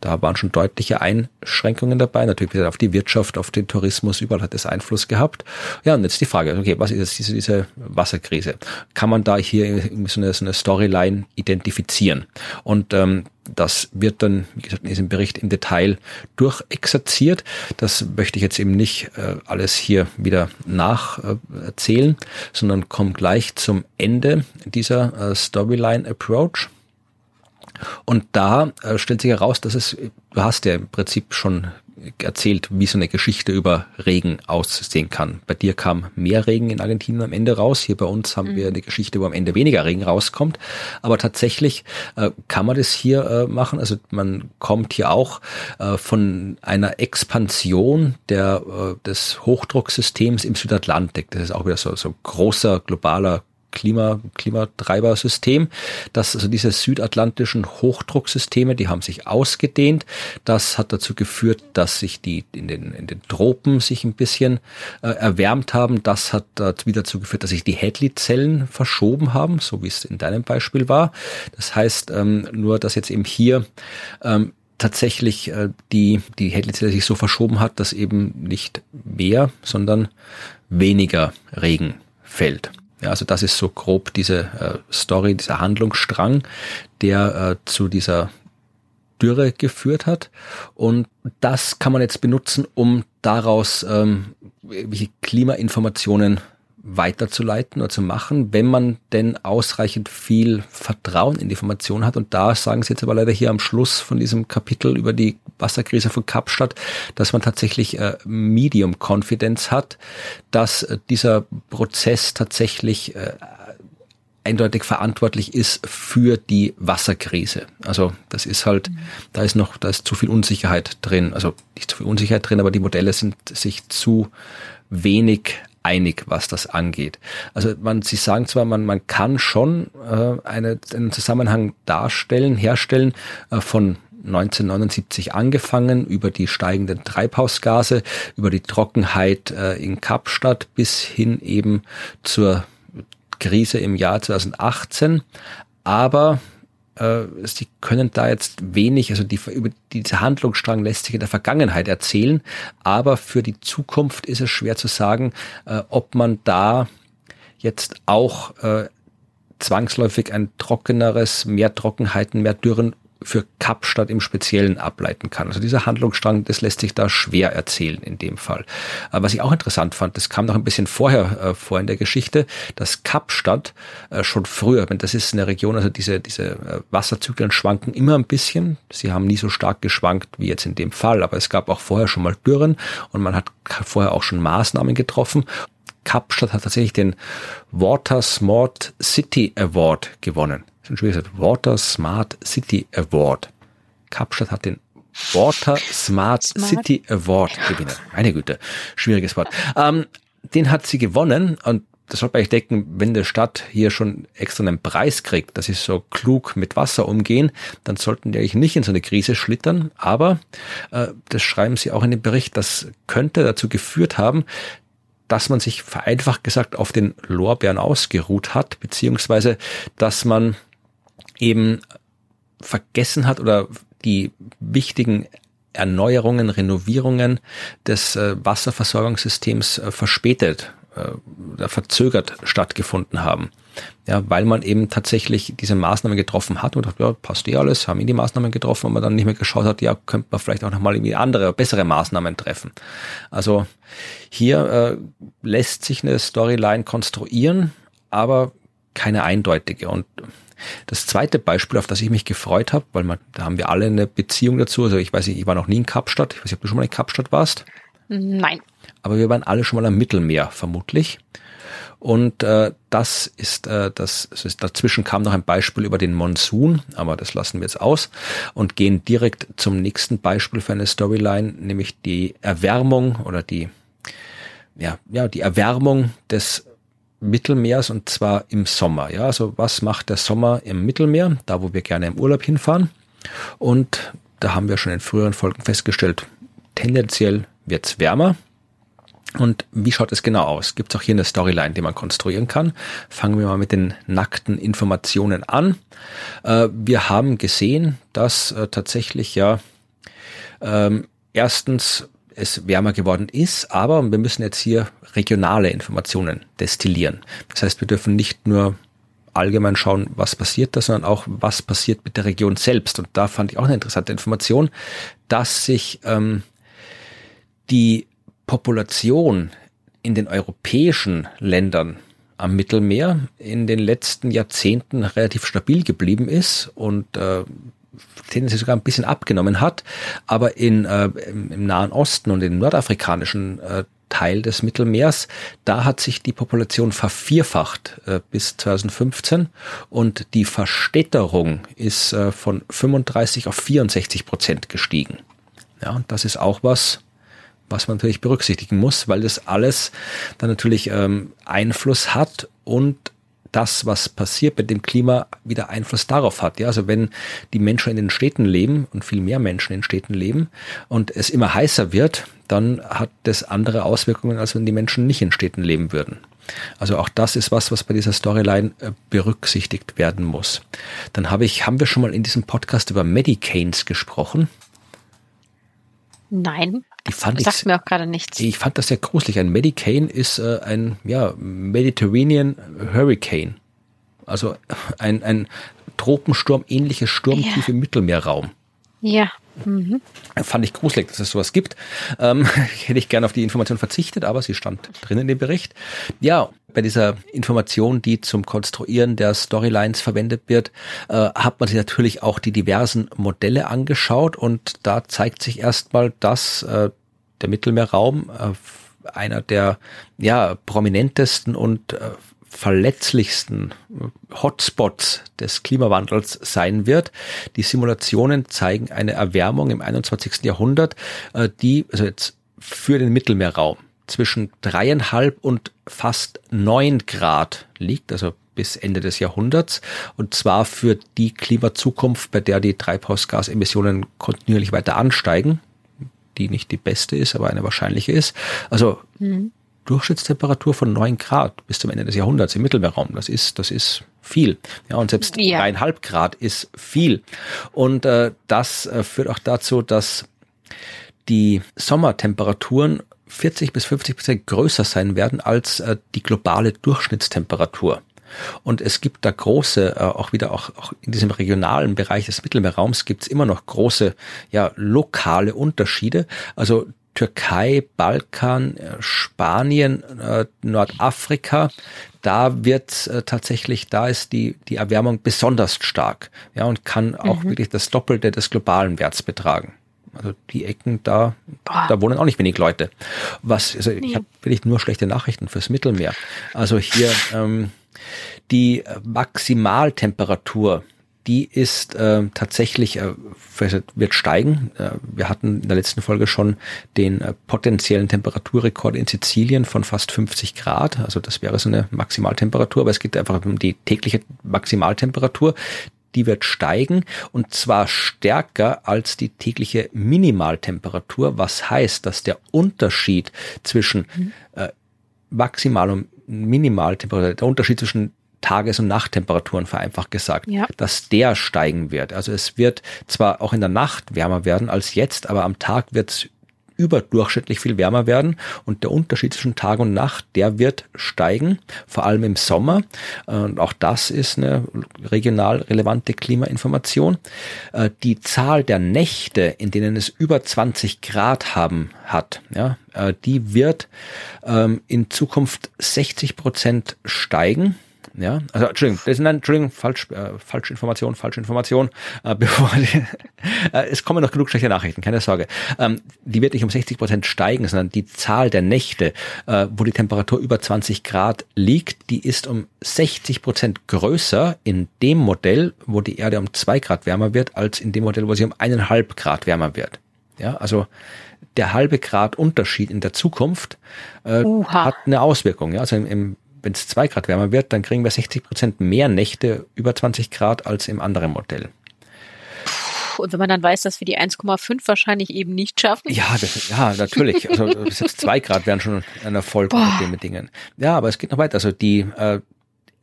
da waren schon deutliche Einschränkungen dabei. Natürlich auf die Wirtschaft, auf den Tourismus, überall hat es Einfluss gehabt. Ja, und jetzt die Frage, okay, was ist jetzt diese, diese Wasserkrise? Kann man da hier so eine, so eine Storyline identifizieren? Und ähm, das wird dann, wie gesagt, in diesem Bericht im Detail durchexerziert. Das möchte ich jetzt eben nicht äh, alles hier wieder nacherzählen, äh, sondern komme gleich zum Ende dieser äh, Storyline Approach. Und da äh, stellt sich heraus, dass es, du hast ja im Prinzip schon erzählt, wie so eine Geschichte über Regen aussehen kann. Bei dir kam mehr Regen in Argentinien am Ende raus. Hier bei uns haben mhm. wir eine Geschichte, wo am Ende weniger Regen rauskommt. Aber tatsächlich äh, kann man das hier äh, machen. Also man kommt hier auch äh, von einer Expansion der, äh, des Hochdrucksystems im Südatlantik. Das ist auch wieder so, so großer globaler Klima, Klimatreibersystem, dass also diese südatlantischen Hochdrucksysteme, die haben sich ausgedehnt. Das hat dazu geführt, dass sich die in den, in den Tropen sich ein bisschen äh, erwärmt haben. Das hat wieder dazu geführt, dass sich die Hadley-Zellen verschoben haben, so wie es in deinem Beispiel war. Das heißt ähm, nur, dass jetzt eben hier ähm, tatsächlich äh, die, die Hadley-Zelle sich so verschoben hat, dass eben nicht mehr, sondern weniger Regen fällt. Ja, also das ist so grob diese äh, Story, dieser Handlungsstrang, der äh, zu dieser Dürre geführt hat. Und das kann man jetzt benutzen, um daraus ähm, welche Klimainformationen weiterzuleiten oder zu machen, wenn man denn ausreichend viel Vertrauen in die Information hat. Und da sagen Sie jetzt aber leider hier am Schluss von diesem Kapitel über die Wasserkrise von Kapstadt, dass man tatsächlich äh, Medium Confidence hat, dass äh, dieser Prozess tatsächlich äh, eindeutig verantwortlich ist für die Wasserkrise. Also das ist halt, mhm. da ist noch, da ist zu viel Unsicherheit drin. Also nicht zu viel Unsicherheit drin, aber die Modelle sind sich zu wenig einig, was das angeht. Also man, Sie sagen zwar, man, man kann schon äh, eine, einen Zusammenhang darstellen, herstellen äh, von 1979 angefangen, über die steigenden Treibhausgase, über die Trockenheit äh, in Kapstadt bis hin eben zur Krise im Jahr 2018. Aber äh, sie können da jetzt wenig, also die, über dieser Handlungsstrang lässt sich in der Vergangenheit erzählen, aber für die Zukunft ist es schwer zu sagen, äh, ob man da jetzt auch äh, zwangsläufig ein trockeneres, mehr Trockenheiten, mehr Dürren für Kapstadt im Speziellen ableiten kann. Also dieser Handlungsstrang, das lässt sich da schwer erzählen in dem Fall. Aber was ich auch interessant fand, das kam noch ein bisschen vorher äh, vor in der Geschichte, dass Kapstadt äh, schon früher, das ist eine Region, also diese, diese äh, Wasserzyklen schwanken immer ein bisschen. Sie haben nie so stark geschwankt wie jetzt in dem Fall, aber es gab auch vorher schon mal Dürren und man hat vorher auch schon Maßnahmen getroffen. Kapstadt hat tatsächlich den Water Smart City Award gewonnen schon schwierig gesagt, Water Smart City Award. Kapstadt hat den Water Smart, Smart. City Award gewinnen. Meine Güte, schwieriges Wort. Ähm, den hat sie gewonnen und das sollte man eigentlich denken, wenn der Stadt hier schon extra einen Preis kriegt, dass sie so klug mit Wasser umgehen, dann sollten die eigentlich nicht in so eine Krise schlittern. Aber äh, das schreiben sie auch in dem Bericht, das könnte dazu geführt haben, dass man sich vereinfacht gesagt auf den Lorbeeren ausgeruht hat, beziehungsweise dass man eben vergessen hat oder die wichtigen Erneuerungen, Renovierungen des äh, Wasserversorgungssystems äh, verspätet äh, verzögert stattgefunden haben. Ja, weil man eben tatsächlich diese Maßnahmen getroffen hat und dachte, ja, passt eh alles, haben ihn die Maßnahmen getroffen, und man dann nicht mehr geschaut hat, ja, könnte man vielleicht auch nochmal irgendwie andere, bessere Maßnahmen treffen. Also hier äh, lässt sich eine Storyline konstruieren, aber keine eindeutige. Und das zweite Beispiel, auf das ich mich gefreut habe, weil man, da haben wir alle eine Beziehung dazu. Also ich weiß nicht, ich war noch nie in Kapstadt. Ich weiß nicht, ob du schon mal in Kapstadt warst. Nein. Aber wir waren alle schon mal am Mittelmeer, vermutlich. Und äh, das ist äh, das, das ist, dazwischen kam noch ein Beispiel über den Monsun, aber das lassen wir jetzt aus und gehen direkt zum nächsten Beispiel für eine Storyline, nämlich die Erwärmung oder die ja, ja, die Erwärmung des Mittelmeers und zwar im Sommer. Ja, also was macht der Sommer im Mittelmeer, da wo wir gerne im Urlaub hinfahren? Und da haben wir schon in früheren Folgen festgestellt, tendenziell wird's wärmer. Und wie schaut es genau aus? Gibt es auch hier eine Storyline, die man konstruieren kann? Fangen wir mal mit den nackten Informationen an. Äh, wir haben gesehen, dass äh, tatsächlich ja ähm, erstens es wärmer geworden ist, aber wir müssen jetzt hier regionale Informationen destillieren. Das heißt, wir dürfen nicht nur allgemein schauen, was passiert da, sondern auch, was passiert mit der Region selbst. Und da fand ich auch eine interessante Information, dass sich ähm, die Population in den europäischen Ländern am Mittelmeer in den letzten Jahrzehnten relativ stabil geblieben ist und äh, tendenziell sogar ein bisschen abgenommen hat, aber in, äh, im Nahen Osten und im nordafrikanischen äh, Teil des Mittelmeers, da hat sich die Population vervierfacht äh, bis 2015 und die Verstädterung ist äh, von 35 auf 64 Prozent gestiegen. Ja, und das ist auch was, was man natürlich berücksichtigen muss, weil das alles dann natürlich ähm, Einfluss hat und das, was passiert mit dem Klima, wieder Einfluss darauf hat. Ja, also wenn die Menschen in den Städten leben und viel mehr Menschen in Städten leben und es immer heißer wird, dann hat das andere Auswirkungen, als wenn die Menschen nicht in Städten leben würden. Also auch das ist was, was bei dieser Storyline äh, berücksichtigt werden muss. Dann habe ich, haben wir schon mal in diesem Podcast über Medicains gesprochen. Nein. Die fand sagt ich, mir auch gerade nichts. Ich fand das sehr gruselig. Ein Medicane ist äh, ein ja, Mediterranean Hurricane. Also ein, ein Tropensturm, ähnliches Sturmtief ja. im Mittelmeerraum. Ja. Mhm. Fand ich gruselig, dass es sowas gibt. Ähm, hätte ich gerne auf die Information verzichtet, aber sie stand drin in dem Bericht. Ja, bei dieser Information, die zum Konstruieren der Storylines verwendet wird, äh, hat man sich natürlich auch die diversen Modelle angeschaut und da zeigt sich erstmal, dass äh, der Mittelmeerraum äh, einer der ja prominentesten und äh, verletzlichsten Hotspots des Klimawandels sein wird. Die Simulationen zeigen eine Erwärmung im 21. Jahrhundert, äh, die also jetzt für den Mittelmeerraum zwischen dreieinhalb und fast neun Grad liegt, also bis Ende des Jahrhunderts, und zwar für die Klimazukunft, bei der die Treibhausgasemissionen kontinuierlich weiter ansteigen, die nicht die beste ist, aber eine wahrscheinliche ist. Also mhm. Durchschnittstemperatur von neun Grad bis zum Ende des Jahrhunderts im Mittelmeerraum. Das ist, das ist viel. Ja, und selbst ja. dreieinhalb Grad ist viel. Und äh, das äh, führt auch dazu, dass die Sommertemperaturen 40 bis 50 Prozent größer sein werden als äh, die globale Durchschnittstemperatur. Und es gibt da große, äh, auch wieder auch, auch in diesem regionalen Bereich des Mittelmeerraums gibt es immer noch große, ja, lokale Unterschiede. Also Türkei, Balkan, äh, Spanien, äh, Nordafrika, da wird äh, tatsächlich, da ist die, die Erwärmung besonders stark, ja, und kann auch mhm. wirklich das Doppelte des globalen Werts betragen. Also die Ecken da, Boah. da wohnen auch nicht wenig Leute. Was, also nee. ich habe wirklich nur schlechte Nachrichten fürs Mittelmeer. Also hier ähm, die Maximaltemperatur die ist äh, tatsächlich, äh, wird steigen. Äh, wir hatten in der letzten Folge schon den äh, potenziellen Temperaturrekord in Sizilien von fast 50 Grad. Also das wäre so eine Maximaltemperatur, aber es geht einfach um die tägliche Maximaltemperatur. Die wird steigen und zwar stärker als die tägliche Minimaltemperatur, was heißt, dass der Unterschied zwischen mhm. äh, Maximal- und Minimaltemperatur, der Unterschied zwischen Tages- und Nachttemperaturen vereinfacht gesagt, ja. dass der steigen wird. Also es wird zwar auch in der Nacht wärmer werden als jetzt, aber am Tag wird es überdurchschnittlich viel wärmer werden und der Unterschied zwischen Tag und Nacht, der wird steigen, vor allem im Sommer. Und auch das ist eine regional relevante Klimainformation. Äh, die Zahl der Nächte, in denen es über 20 Grad haben hat, ja, äh, die wird ähm, in Zukunft 60 Prozent steigen ja, also Entschuldigung, das sind dann, Entschuldigung, falsch, äh, falsche Information, falsche Information. Äh, bevor die, äh, es kommen noch genug schlechte Nachrichten, keine Sorge. Ähm, die wird nicht um 60 Prozent steigen, sondern die Zahl der Nächte, äh, wo die Temperatur über 20 Grad liegt, die ist um 60 Prozent größer in dem Modell, wo die Erde um zwei Grad wärmer wird, als in dem Modell, wo sie um eineinhalb Grad wärmer wird. Ja, also der halbe Grad Unterschied in der Zukunft äh, hat eine Auswirkung. Ja, also im, im wenn es zwei Grad wärmer wird, dann kriegen wir 60 Prozent mehr Nächte über 20 Grad als im anderen Modell. Und wenn man dann weiß, dass wir die 1,5 wahrscheinlich eben nicht schaffen. Ja, das, ja, natürlich. Also selbst zwei Grad wären schon ein Erfolg Boah. mit den Bedingungen. Ja, aber es geht noch weiter. Also die äh,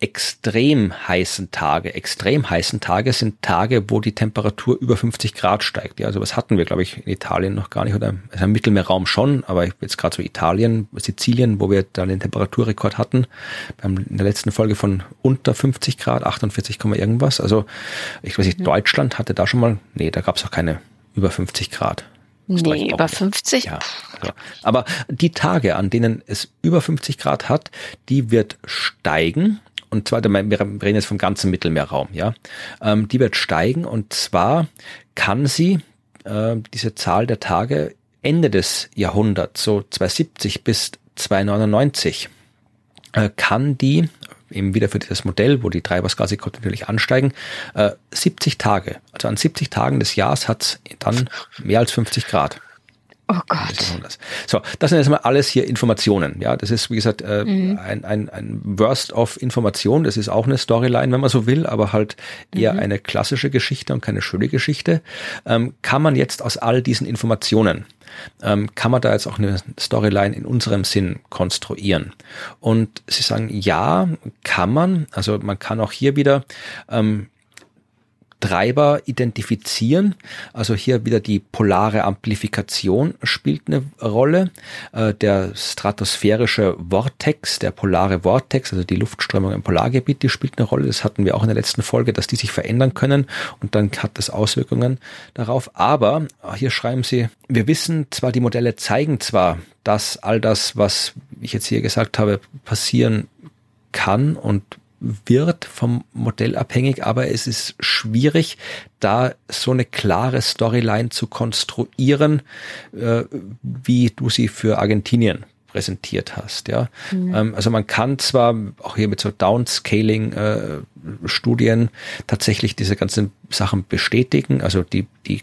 extrem heißen Tage. Extrem heißen Tage sind Tage, wo die Temperatur über 50 Grad steigt. Ja, also was hatten wir, glaube ich, in Italien noch gar nicht oder also im Mittelmeerraum schon, aber jetzt gerade so Italien, Sizilien, wo wir dann den Temperaturrekord hatten, in der letzten Folge von unter 50 Grad, 48, irgendwas. Also ich weiß nicht, mhm. Deutschland hatte da schon mal, nee, da gab es auch keine über 50 Grad. Nee, über 50? Ja. Also, aber die Tage, an denen es über 50 Grad hat, die wird steigen und zwar, wir reden jetzt vom ganzen Mittelmeerraum, ja, ähm, die wird steigen und zwar kann sie äh, diese Zahl der Tage Ende des Jahrhunderts, so 270 bis 299, äh, kann die eben wieder für dieses Modell, wo die Treibhausgase kontinuierlich ansteigen, äh, 70 Tage. Also an 70 Tagen des Jahres hat es dann mehr als 50 Grad. Oh Gott. So, das sind erstmal alles hier Informationen. Ja, das ist, wie gesagt, äh, mhm. ein, ein, ein Worst of Information. Das ist auch eine Storyline, wenn man so will, aber halt eher mhm. eine klassische Geschichte und keine schöne Geschichte. Ähm, kann man jetzt aus all diesen Informationen, ähm, kann man da jetzt auch eine Storyline in unserem Sinn konstruieren? Und Sie sagen, ja, kann man. Also man kann auch hier wieder ähm, Treiber identifizieren. Also hier wieder die polare Amplifikation spielt eine Rolle. Äh, der stratosphärische Vortex, der polare Vortex, also die Luftströmung im Polargebiet, die spielt eine Rolle. Das hatten wir auch in der letzten Folge, dass die sich verändern können und dann hat das Auswirkungen darauf. Aber hier schreiben sie, wir wissen zwar, die Modelle zeigen zwar, dass all das, was ich jetzt hier gesagt habe, passieren kann und wird vom Modell abhängig, aber es ist schwierig, da so eine klare Storyline zu konstruieren, äh, wie du sie für Argentinien präsentiert hast. Ja, mhm. also man kann zwar auch hier mit so Downscaling äh, tatsächlich diese ganzen Sachen bestätigen, also die die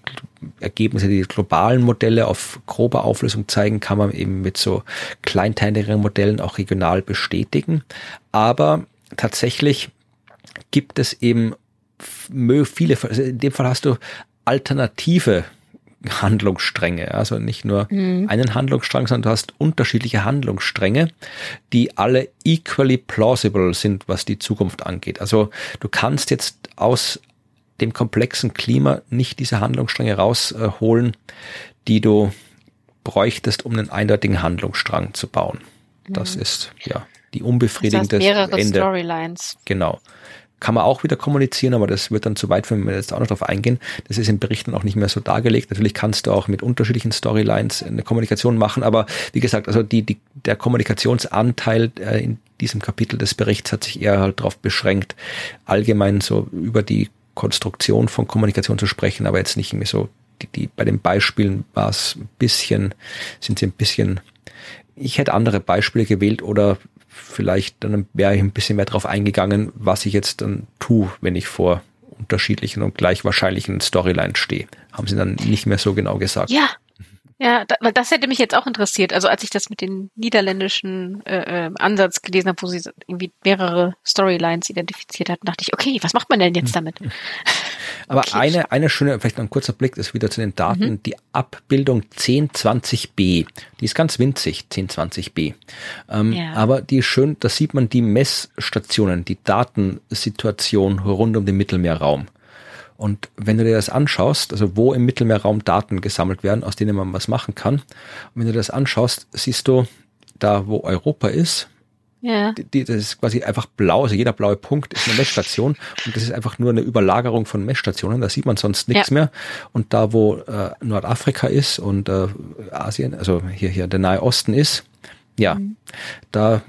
Ergebnisse, die globalen Modelle auf grober Auflösung zeigen, kann man eben mit so kleinteiligeren Modellen auch regional bestätigen. Aber tatsächlich gibt es eben viele, also in dem Fall hast du alternative Handlungsstränge, also nicht nur mhm. einen Handlungsstrang, sondern du hast unterschiedliche Handlungsstränge, die alle equally plausible sind, was die Zukunft angeht. Also du kannst jetzt aus dem komplexen Klima nicht diese Handlungsstränge rausholen, die du bräuchtest, um einen eindeutigen Handlungsstrang zu bauen. Das mhm. ist ja die unbefriedigende das heißt mehrere Ende. Storylines. Genau. Kann man auch wieder kommunizieren, aber das wird dann zu weit, wenn wir jetzt auch noch darauf eingehen. Das ist in Berichten auch nicht mehr so dargelegt. Natürlich kannst du auch mit unterschiedlichen Storylines eine Kommunikation machen, aber wie gesagt, also die, die, der Kommunikationsanteil äh, in diesem Kapitel des Berichts hat sich eher halt darauf beschränkt, allgemein so über die Konstruktion von Kommunikation zu sprechen, aber jetzt nicht irgendwie so, die, die, bei den Beispielen war es ein bisschen, sind sie ein bisschen ich hätte andere Beispiele gewählt oder vielleicht dann wäre ich ein bisschen mehr darauf eingegangen, was ich jetzt dann tue, wenn ich vor unterschiedlichen und gleich wahrscheinlichen Storylines stehe. Haben sie dann nicht mehr so genau gesagt. Ja, ja, da, weil das hätte mich jetzt auch interessiert. Also als ich das mit dem niederländischen äh, äh, Ansatz gelesen habe, wo sie irgendwie mehrere Storylines identifiziert hat, dachte ich, okay, was macht man denn jetzt damit? Aber okay. eine, eine schöne, vielleicht noch ein kurzer Blick ist wieder zu den Daten, mhm. die Abbildung 1020b. Die ist ganz winzig, 1020b. Ähm, ja. Aber die ist schön, da sieht man die Messstationen, die Datensituation rund um den Mittelmeerraum. Und wenn du dir das anschaust, also wo im Mittelmeerraum Daten gesammelt werden, aus denen man was machen kann, und wenn du das anschaust, siehst du, da wo Europa ist, ja. Die, das ist quasi einfach blau, also jeder blaue Punkt ist eine Messstation und das ist einfach nur eine Überlagerung von Messstationen, da sieht man sonst nichts ja. mehr. Und da wo äh, Nordafrika ist und äh, Asien, also hier, hier der Nahe Osten ist, ja, mhm. da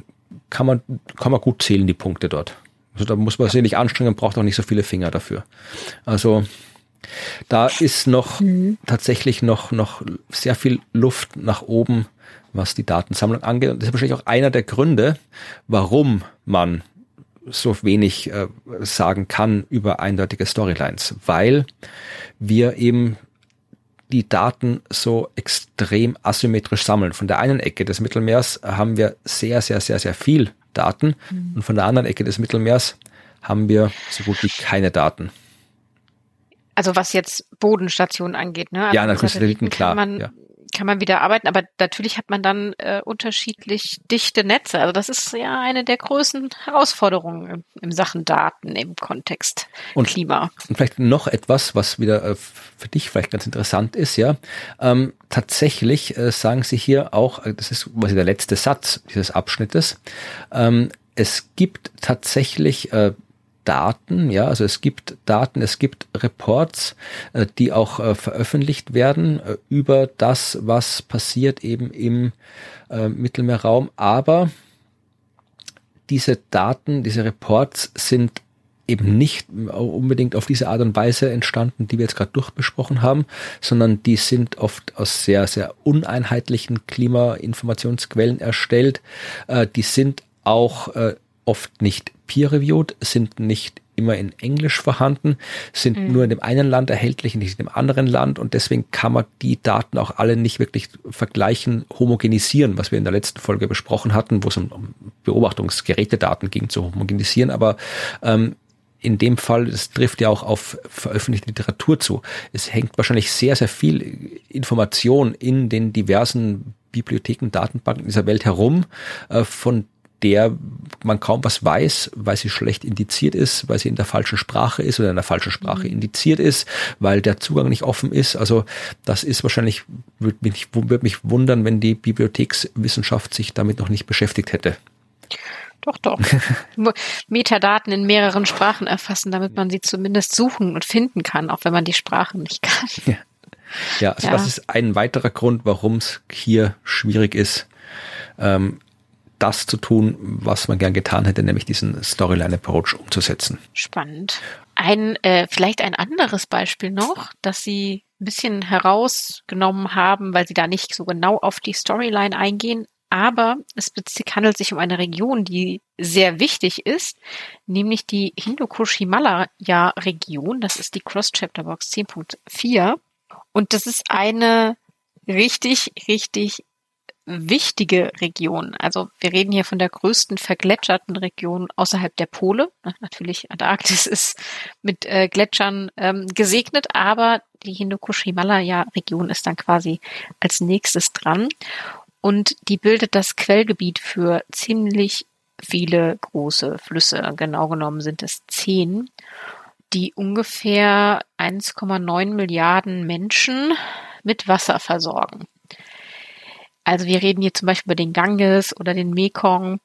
kann man, kann man gut zählen, die Punkte dort. Also da muss man sich nicht anstrengen, braucht auch nicht so viele Finger dafür. Also da ist noch mhm. tatsächlich noch, noch sehr viel Luft nach oben, was die Datensammlung angeht. Und das ist wahrscheinlich auch einer der Gründe, warum man so wenig äh, sagen kann über eindeutige Storylines, weil wir eben die Daten so extrem asymmetrisch sammeln. Von der einen Ecke des Mittelmeers haben wir sehr, sehr, sehr, sehr viel Daten mhm. und von der anderen Ecke des Mittelmeers haben wir so gut wie keine Daten. Also was jetzt Bodenstationen angeht, ne? Also ja, natürlich Satelliten, klar. Man, ja kann man wieder arbeiten, aber natürlich hat man dann äh, unterschiedlich dichte Netze. Also das ist ja eine der größten Herausforderungen im, im Sachen Daten im Kontext und, Klima. Und vielleicht noch etwas, was wieder äh, für dich vielleicht ganz interessant ist, ja. Ähm, tatsächlich äh, sagen sie hier auch, äh, das ist quasi der letzte Satz dieses Abschnittes, ähm, es gibt tatsächlich äh, Daten, ja, also es gibt Daten, es gibt Reports, äh, die auch äh, veröffentlicht werden äh, über das, was passiert eben im Mittelmeerraum, aber diese Daten, diese Reports sind eben nicht unbedingt auf diese Art und Weise entstanden, die wir jetzt gerade durchbesprochen haben, sondern die sind oft aus sehr, sehr uneinheitlichen Klimainformationsquellen erstellt. Die sind auch oft nicht peer-reviewed, sind nicht immer in Englisch vorhanden, sind mhm. nur in dem einen Land erhältlich, nicht in dem anderen Land und deswegen kann man die Daten auch alle nicht wirklich vergleichen, homogenisieren, was wir in der letzten Folge besprochen hatten, wo es um Beobachtungsgerätedaten ging zu homogenisieren, aber ähm, in dem Fall, es trifft ja auch auf veröffentlichte Literatur zu. Es hängt wahrscheinlich sehr, sehr viel Information in den diversen Bibliotheken, Datenbanken dieser Welt herum, äh, von der man kaum was weiß, weil sie schlecht indiziert ist, weil sie in der falschen Sprache ist oder in der falschen Sprache mhm. indiziert ist, weil der Zugang nicht offen ist. Also das ist wahrscheinlich, würde mich, würde mich wundern, wenn die Bibliothekswissenschaft sich damit noch nicht beschäftigt hätte. Doch, doch. Metadaten in mehreren Sprachen erfassen, damit man sie zumindest suchen und finden kann, auch wenn man die Sprachen nicht kann. Ja, ja also ja. das ist ein weiterer Grund, warum es hier schwierig ist, ähm, das zu tun, was man gern getan hätte, nämlich diesen Storyline-Approach umzusetzen. Spannend. Ein, äh, vielleicht ein anderes Beispiel noch, dass Sie ein bisschen herausgenommen haben, weil Sie da nicht so genau auf die Storyline eingehen, aber es handelt sich um eine Region, die sehr wichtig ist, nämlich die Hindukush-Himalaya-Region. Das ist die Cross-Chapter-Box 10.4. Und das ist eine richtig, richtig wichtige Region. Also wir reden hier von der größten vergletscherten Region außerhalb der Pole. Natürlich, Antarktis ist mit äh, Gletschern ähm, gesegnet, aber die Hindukush-Himalaya-Region ist dann quasi als nächstes dran. Und die bildet das Quellgebiet für ziemlich viele große Flüsse. Genau genommen sind es zehn, die ungefähr 1,9 Milliarden Menschen mit Wasser versorgen. Also wir reden hier zum Beispiel über den Ganges oder den Mekong.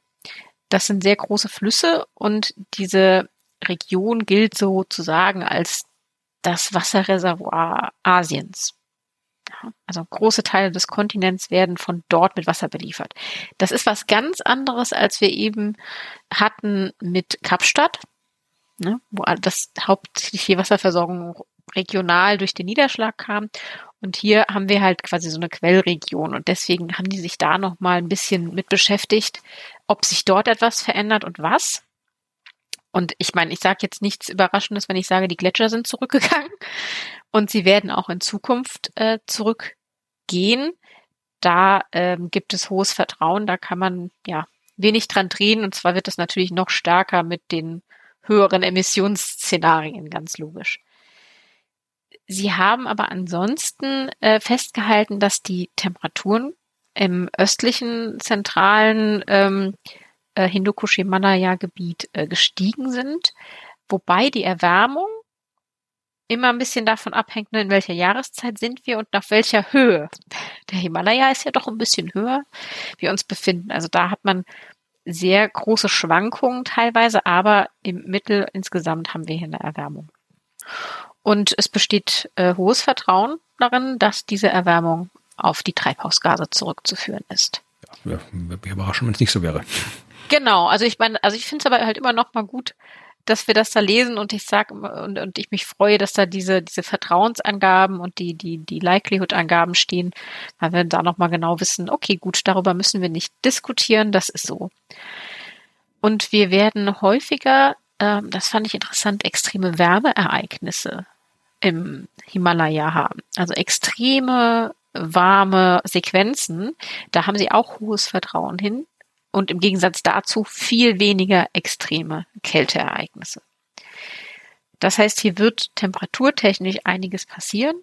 Das sind sehr große Flüsse und diese Region gilt sozusagen als das Wasserreservoir Asiens. Also große Teile des Kontinents werden von dort mit Wasser beliefert. Das ist was ganz anderes, als wir eben hatten mit Kapstadt, ne, wo das hauptsächlich die Wasserversorgung regional durch den Niederschlag kam. Und hier haben wir halt quasi so eine Quellregion und deswegen haben die sich da noch mal ein bisschen mit beschäftigt, ob sich dort etwas verändert und was. Und ich meine, ich sage jetzt nichts Überraschendes, wenn ich sage, die Gletscher sind zurückgegangen und sie werden auch in Zukunft äh, zurückgehen. Da ähm, gibt es hohes Vertrauen, da kann man ja wenig dran drehen und zwar wird es natürlich noch stärker mit den höheren Emissionsszenarien, ganz logisch. Sie haben aber ansonsten äh, festgehalten, dass die Temperaturen im östlichen, zentralen ähm, äh, Hindukush-Himalaya-Gebiet äh, gestiegen sind, wobei die Erwärmung immer ein bisschen davon abhängt, ne, in welcher Jahreszeit sind wir und nach welcher Höhe. Der Himalaya ist ja doch ein bisschen höher, wir uns befinden. Also da hat man sehr große Schwankungen teilweise, aber im Mittel insgesamt haben wir hier eine Erwärmung. Und es besteht äh, hohes Vertrauen darin, dass diese Erwärmung auf die Treibhausgase zurückzuführen ist. Ja, würde mich überraschen, wenn es nicht so wäre. Genau, also ich meine, also ich finde es aber halt immer noch mal gut, dass wir das da lesen und ich sag und, und ich mich freue, dass da diese diese Vertrauensangaben und die die die Likelihood-Angaben stehen, weil wir da noch mal genau wissen, okay, gut, darüber müssen wir nicht diskutieren, das ist so. Und wir werden häufiger, ähm, das fand ich interessant, extreme Wärmeereignisse im Himalaya haben. Also extreme warme Sequenzen, da haben sie auch hohes Vertrauen hin und im Gegensatz dazu viel weniger extreme Kälteereignisse. Das heißt, hier wird temperaturtechnisch einiges passieren.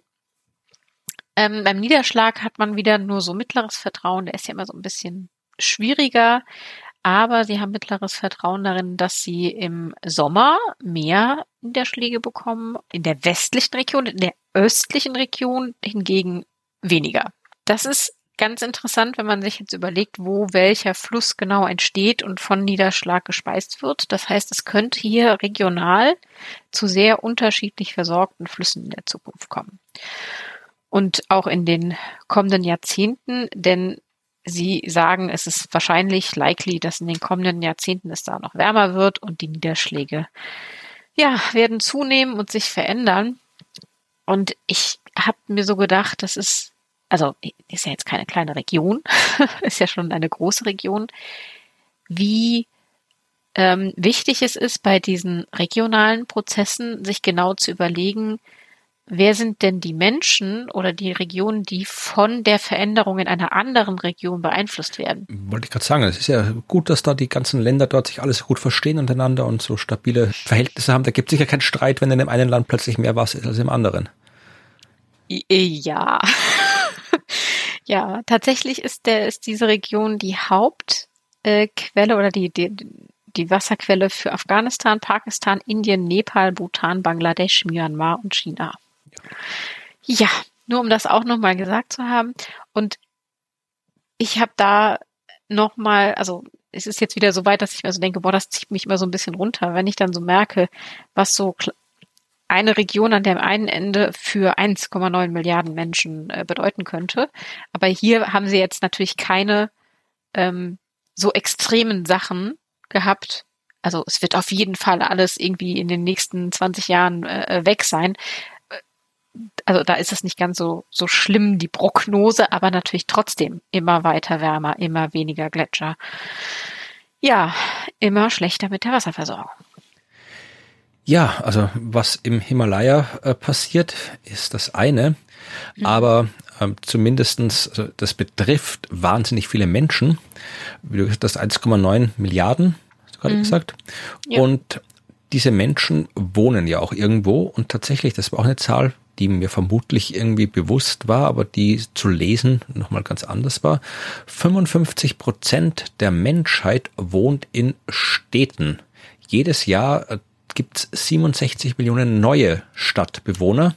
Ähm, beim Niederschlag hat man wieder nur so mittleres Vertrauen, der ist ja immer so ein bisschen schwieriger, aber sie haben mittleres Vertrauen darin, dass sie im Sommer mehr Niederschläge bekommen, in der westlichen Region, in der östlichen Region hingegen weniger. Das ist ganz interessant, wenn man sich jetzt überlegt, wo welcher Fluss genau entsteht und von Niederschlag gespeist wird. Das heißt, es könnte hier regional zu sehr unterschiedlich versorgten Flüssen in der Zukunft kommen. Und auch in den kommenden Jahrzehnten, denn Sie sagen, es ist wahrscheinlich likely, dass in den kommenden Jahrzehnten es da noch wärmer wird und die Niederschläge ja, werden zunehmen und sich verändern. Und ich habe mir so gedacht, das ist, also ist ja jetzt keine kleine Region, ist ja schon eine große Region, wie ähm, wichtig es ist, bei diesen regionalen Prozessen sich genau zu überlegen, wer sind denn die Menschen oder die Regionen, die von der Veränderung in einer anderen Region beeinflusst werden? Wollte ich gerade sagen, es ist ja gut, dass da die ganzen Länder dort sich alles gut verstehen untereinander und so stabile Verhältnisse haben. Da gibt es sicher keinen Streit, wenn in dem einen Land plötzlich mehr Wasser ist als im anderen. Ja. ja, tatsächlich ist der, ist diese Region die Hauptquelle oder die, die, die Wasserquelle für Afghanistan, Pakistan, Indien, Nepal, Bhutan, Bangladesch, Myanmar und China. Ja, nur um das auch nochmal gesagt zu haben. Und ich habe da nochmal, also es ist jetzt wieder so weit, dass ich mir so denke, boah, das zieht mich immer so ein bisschen runter, wenn ich dann so merke, was so eine Region an dem einen Ende für 1,9 Milliarden Menschen äh, bedeuten könnte. Aber hier haben sie jetzt natürlich keine ähm, so extremen Sachen gehabt. Also es wird auf jeden Fall alles irgendwie in den nächsten 20 Jahren äh, weg sein also da ist es nicht ganz so, so schlimm, die Prognose, aber natürlich trotzdem immer weiter wärmer, immer weniger Gletscher. Ja, immer schlechter mit der Wasserversorgung. Ja, also was im Himalaya äh, passiert, ist das eine. Mhm. Aber ähm, zumindestens, also das betrifft wahnsinnig viele Menschen. Wie du gesagt hast, 1,9 Milliarden, hast du gerade mhm. gesagt. Ja. Und diese Menschen wohnen ja auch irgendwo und tatsächlich, das war auch eine Zahl, die mir vermutlich irgendwie bewusst war, aber die zu lesen nochmal ganz anders war. 55 Prozent der Menschheit wohnt in Städten. Jedes Jahr gibt es 67 Millionen neue Stadtbewohner.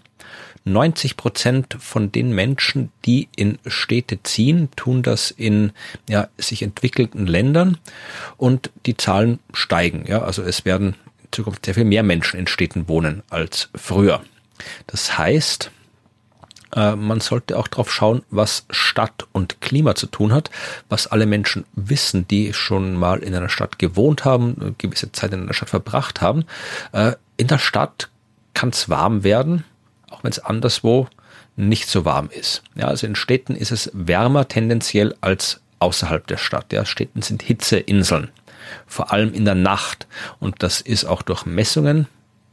90 Prozent von den Menschen, die in Städte ziehen, tun das in ja, sich entwickelten Ländern und die Zahlen steigen. Ja, also es werden in Zukunft sehr viel mehr Menschen in Städten wohnen als früher. Das heißt, äh, man sollte auch darauf schauen, was Stadt und Klima zu tun hat, was alle Menschen wissen, die schon mal in einer Stadt gewohnt haben, eine gewisse Zeit in einer Stadt verbracht haben. Äh, in der Stadt kann es warm werden, auch wenn es anderswo nicht so warm ist. Ja, also in Städten ist es wärmer tendenziell als außerhalb der Stadt. Ja, Städten sind Hitzeinseln, vor allem in der Nacht. Und das ist auch durch Messungen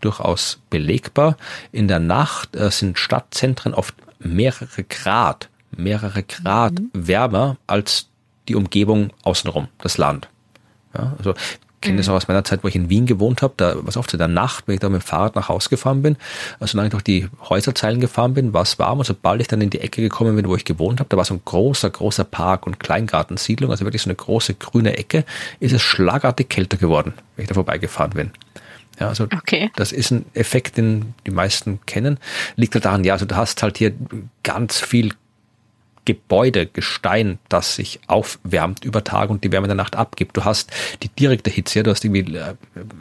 durchaus belegbar. In der Nacht äh, sind Stadtzentren oft mehrere Grad, mehrere Grad mhm. wärmer als die Umgebung außenrum, das Land. Ja, also kenne das mhm. auch aus meiner Zeit, wo ich in Wien gewohnt habe, da was oft in der Nacht, wenn ich da mit dem Fahrrad nach Hause gefahren bin, also solange ich durch die Häuserzeilen gefahren bin, war es warm und sobald ich dann in die Ecke gekommen bin, wo ich gewohnt habe, da war so ein großer, großer Park und Kleingartensiedlung, also wirklich so eine große grüne Ecke, ist es schlagartig kälter geworden, wenn ich da vorbeigefahren bin. Ja, also okay. das ist ein Effekt, den die meisten kennen. Liegt halt daran, ja, also du hast halt hier ganz viel Gebäude, Gestein, das sich aufwärmt über Tag und die Wärme der Nacht abgibt. Du hast die direkte Hitze, du hast irgendwie äh,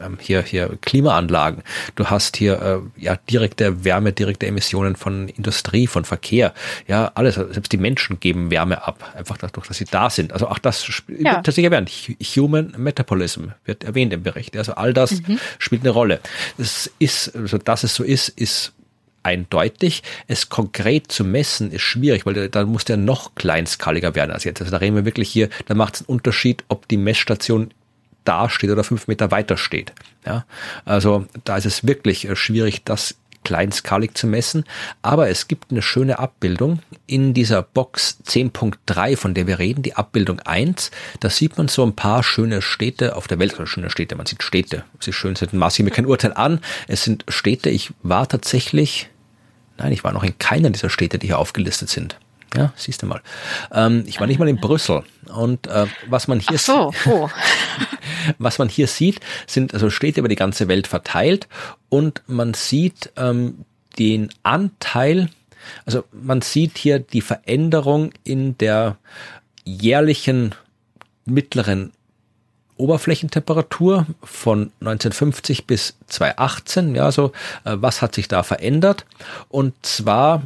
ähm, hier, hier Klimaanlagen, du hast hier äh, ja direkte Wärme, direkte Emissionen von Industrie, von Verkehr, ja, alles, selbst die Menschen geben Wärme ab, einfach dadurch, dass sie da sind. Also auch das ja. wird tatsächlich erwähnt. Human Metabolism wird erwähnt im Bericht. Also all das mhm. spielt eine Rolle. Das ist, also dass es so ist, ist eindeutig. Es konkret zu messen ist schwierig, weil da muss der noch kleinskaliger werden als jetzt. Also da reden wir wirklich hier, da macht es einen Unterschied, ob die Messstation da steht oder fünf Meter weiter steht. Ja, also da ist es wirklich äh, schwierig, das kleinskalig zu messen. Aber es gibt eine schöne Abbildung in dieser Box 10.3, von der wir reden, die Abbildung 1. Da sieht man so ein paar schöne Städte auf der Welt, oder schöne Städte, man sieht Städte. Sie schön sind, maße ich mir kein Urteil an. Es sind Städte, ich war tatsächlich Nein, ich war noch in keiner dieser Städte, die hier aufgelistet sind. Ja, siehst du mal. Ähm, ich war nicht mal in Brüssel. Und äh, was man hier so, oh. was man hier sieht, sind also Städte über die ganze Welt verteilt und man sieht ähm, den Anteil, also man sieht hier die Veränderung in der jährlichen mittleren Oberflächentemperatur von 1950 bis 2018. Ja, so äh, was hat sich da verändert? Und zwar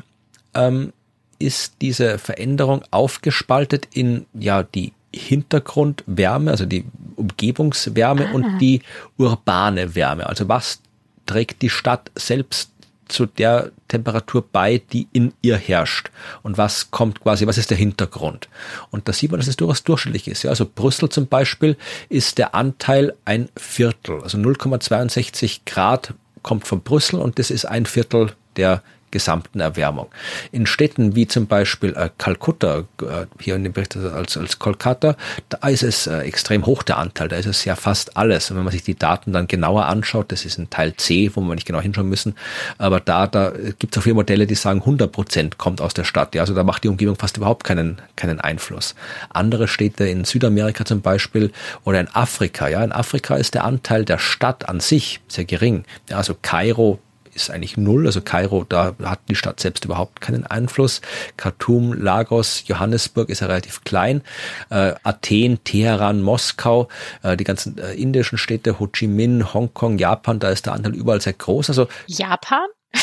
ähm, ist diese Veränderung aufgespaltet in ja die Hintergrundwärme, also die Umgebungswärme ah. und die urbane Wärme. Also was trägt die Stadt selbst zu der Temperatur bei, die in ihr herrscht. Und was kommt quasi, was ist der Hintergrund? Und da sieht man, dass es durchaus durchschnittlich ist. Ja, also Brüssel zum Beispiel ist der Anteil ein Viertel. Also 0,62 Grad kommt von Brüssel und das ist ein Viertel der gesamten Erwärmung. In Städten wie zum Beispiel äh, Kalkutta, äh, hier in dem Bericht als, als Kolkata, da ist es äh, extrem hoch der Anteil, da ist es ja fast alles. Und wenn man sich die Daten dann genauer anschaut, das ist ein Teil C, wo wir nicht genau hinschauen müssen, aber da, da gibt es auch viele Modelle, die sagen, 100 Prozent kommt aus der Stadt. Ja, also da macht die Umgebung fast überhaupt keinen, keinen Einfluss. Andere Städte in Südamerika zum Beispiel oder in Afrika, ja, in Afrika ist der Anteil der Stadt an sich sehr gering. Ja, also Kairo ist eigentlich null. Also Kairo, da hat die Stadt selbst überhaupt keinen Einfluss. Khartoum, Lagos, Johannesburg ist ja relativ klein. Äh, Athen, Teheran, Moskau, äh, die ganzen äh, indischen Städte, Ho Chi Minh, Hongkong, Japan, da ist der Anteil überall sehr groß. Also Japan?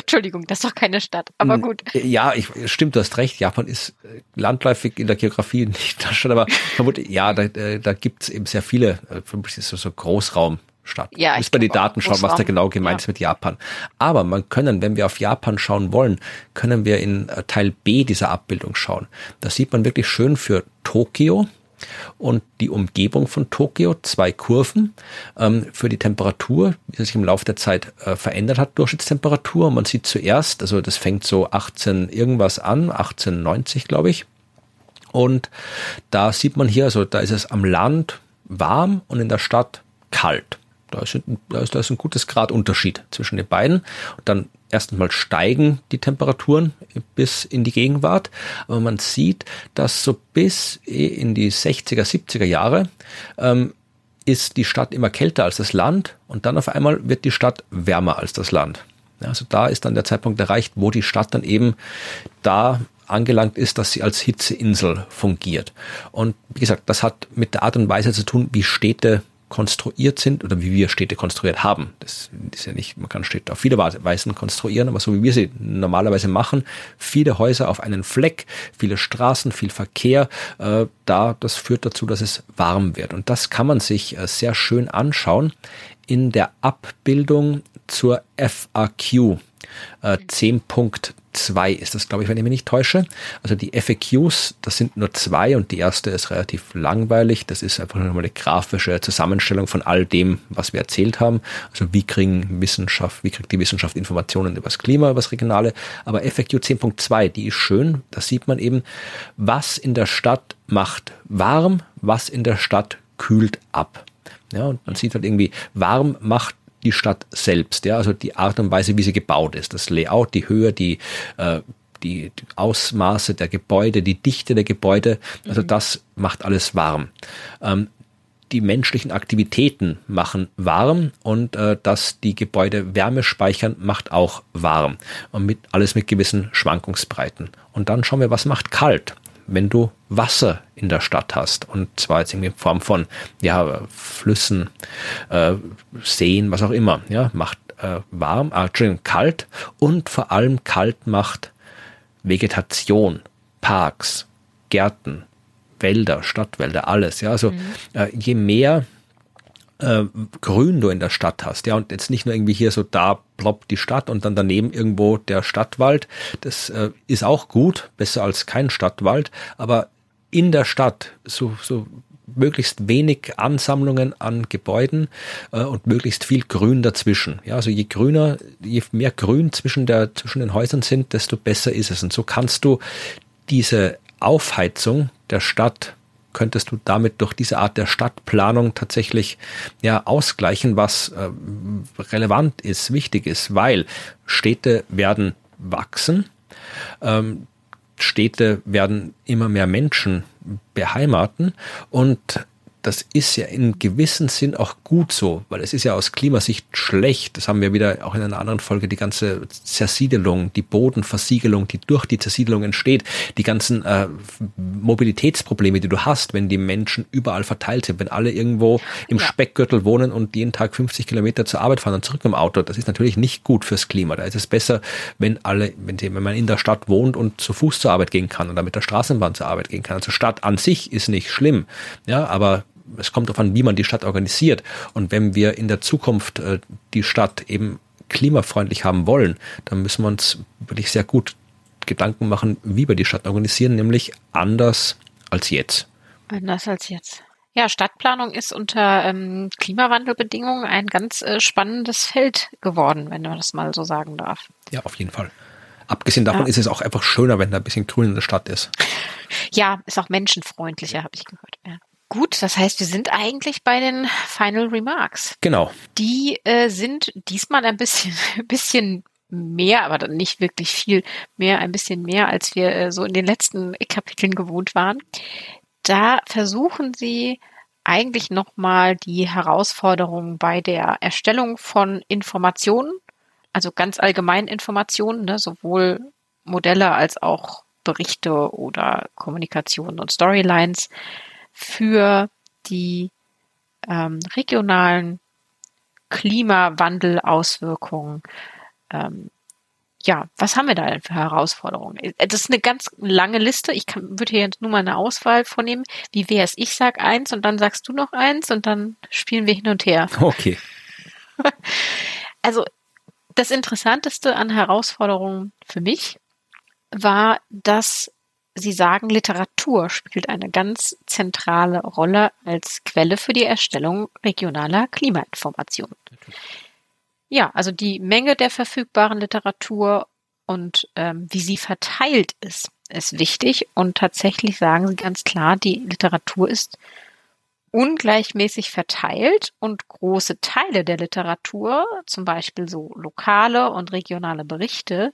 Entschuldigung, das ist doch keine Stadt, aber gut. Ja, ich, stimmt, du hast recht. Japan ist äh, landläufig in der Geografie nicht der Stadt, aber vermutlich, ja, da, äh, da gibt's eben sehr viele, vermutlich ist so, so Großraum statt. Ja, Muss man die Daten schauen, was da genau gemeint ja. ist mit Japan. Aber man können, wenn wir auf Japan schauen wollen, können wir in äh, Teil B dieser Abbildung schauen. Da sieht man wirklich schön für Tokio und die Umgebung von Tokio, zwei Kurven ähm, für die Temperatur, wie sie sich im Laufe der Zeit äh, verändert hat, Durchschnittstemperatur. Man sieht zuerst, also das fängt so 18 irgendwas an, 1890 glaube ich. Und da sieht man hier, also da ist es am Land warm und in der Stadt kalt. Da ist, da ist, da ist ein gutes Grad Unterschied zwischen den beiden. Und dann erst einmal steigen die Temperaturen bis in die Gegenwart. Aber man sieht, dass so bis in die 60er, 70er Jahre ähm, ist die Stadt immer kälter als das Land und dann auf einmal wird die Stadt wärmer als das Land. Also da ist dann der Zeitpunkt erreicht, wo die Stadt dann eben da angelangt ist, dass sie als Hitzeinsel fungiert. Und wie gesagt, das hat mit der Art und Weise zu tun, wie Städte konstruiert sind oder wie wir Städte konstruiert haben. Das ist ja nicht, man kann Städte auf viele Weisen konstruieren, aber so wie wir sie normalerweise machen, viele Häuser auf einen Fleck, viele Straßen, viel Verkehr, äh, da, das führt dazu, dass es warm wird. Und das kann man sich äh, sehr schön anschauen in der Abbildung zur FAQ äh, 10.2 2 ist das, glaube ich, wenn ich mich nicht täusche. Also die FAQs, das sind nur zwei und die erste ist relativ langweilig. Das ist einfach nur eine grafische Zusammenstellung von all dem, was wir erzählt haben. Also wie kriegen Wissenschaft, wie kriegt die Wissenschaft Informationen über das Klima, über das Regionale. Aber FAQ 10.2, die ist schön. Da sieht man eben, was in der Stadt macht warm, was in der Stadt kühlt ab. Ja, und man sieht halt irgendwie, warm macht die Stadt selbst, ja, also die Art und Weise, wie sie gebaut ist, das Layout, die Höhe, die äh, die, Ausmaße der Gebäude, die Dichte der Gebäude, also mhm. das macht alles warm. Ähm, die menschlichen Aktivitäten machen warm und äh, dass die Gebäude Wärme speichern, macht auch warm. Und mit alles mit gewissen Schwankungsbreiten. Und dann schauen wir, was macht kalt wenn du Wasser in der Stadt hast und zwar jetzt irgendwie in Form von ja Flüssen, äh, Seen, was auch immer, ja macht äh, warm, äh, Entschuldigung, kalt und vor allem kalt macht Vegetation, Parks, Gärten, Wälder, Stadtwälder, alles. Ja, also mhm. äh, je mehr äh, Grün du in der Stadt hast, ja, und jetzt nicht nur irgendwie hier so da ploppt die Stadt und dann daneben irgendwo der Stadtwald, das äh, ist auch gut, besser als kein Stadtwald, aber in der Stadt so, so möglichst wenig Ansammlungen an Gebäuden äh, und möglichst viel Grün dazwischen. Ja, also je grüner, je mehr Grün zwischen der zwischen den Häusern sind, desto besser ist es. Und so kannst du diese Aufheizung der Stadt könntest du damit durch diese Art der Stadtplanung tatsächlich ja ausgleichen, was äh, relevant ist, wichtig ist, weil Städte werden wachsen, ähm, Städte werden immer mehr Menschen beheimaten und das ist ja in gewissem Sinn auch gut so, weil es ist ja aus Klimasicht schlecht. Das haben wir wieder auch in einer anderen Folge, die ganze Zersiedelung, die Bodenversiegelung, die durch die Zersiedelung entsteht, die ganzen äh, Mobilitätsprobleme, die du hast, wenn die Menschen überall verteilt sind, wenn alle irgendwo im ja. Speckgürtel wohnen und jeden Tag 50 Kilometer zur Arbeit fahren und zurück im Auto. Das ist natürlich nicht gut fürs Klima. Da ist es besser, wenn alle, wenn, wenn man in der Stadt wohnt und zu Fuß zur Arbeit gehen kann oder mit der Straßenbahn zur Arbeit gehen kann. Also Stadt an sich ist nicht schlimm, ja, aber es kommt darauf an, wie man die Stadt organisiert. Und wenn wir in der Zukunft äh, die Stadt eben klimafreundlich haben wollen, dann müssen wir uns wirklich sehr gut Gedanken machen, wie wir die Stadt organisieren, nämlich anders als jetzt. Anders als jetzt. Ja, Stadtplanung ist unter ähm, Klimawandelbedingungen ein ganz äh, spannendes Feld geworden, wenn man das mal so sagen darf. Ja, auf jeden Fall. Abgesehen davon ja. ist es auch einfach schöner, wenn da ein bisschen grün in der Stadt ist. Ja, ist auch menschenfreundlicher, habe ich gehört. Ja. Gut, das heißt, wir sind eigentlich bei den Final Remarks. Genau. Die äh, sind diesmal ein bisschen, ein bisschen mehr, aber dann nicht wirklich viel mehr, ein bisschen mehr, als wir äh, so in den letzten Kapiteln gewohnt waren. Da versuchen sie eigentlich nochmal die Herausforderungen bei der Erstellung von Informationen, also ganz allgemein Informationen, ne, sowohl Modelle als auch Berichte oder Kommunikationen und Storylines für die ähm, regionalen Klimawandelauswirkungen. Ähm, ja, was haben wir da denn für Herausforderungen? Äh, das ist eine ganz lange Liste. Ich kann, würde hier jetzt nur mal eine Auswahl vornehmen. Wie wäre es? Ich sag eins und dann sagst du noch eins und dann spielen wir hin und her. Okay. Also das Interessanteste an Herausforderungen für mich war, dass Sie sagen, Literatur spielt eine ganz zentrale Rolle als Quelle für die Erstellung regionaler Klimainformationen. Ja, also die Menge der verfügbaren Literatur und ähm, wie sie verteilt ist, ist wichtig. Und tatsächlich sagen Sie ganz klar, die Literatur ist ungleichmäßig verteilt und große Teile der Literatur, zum Beispiel so lokale und regionale Berichte,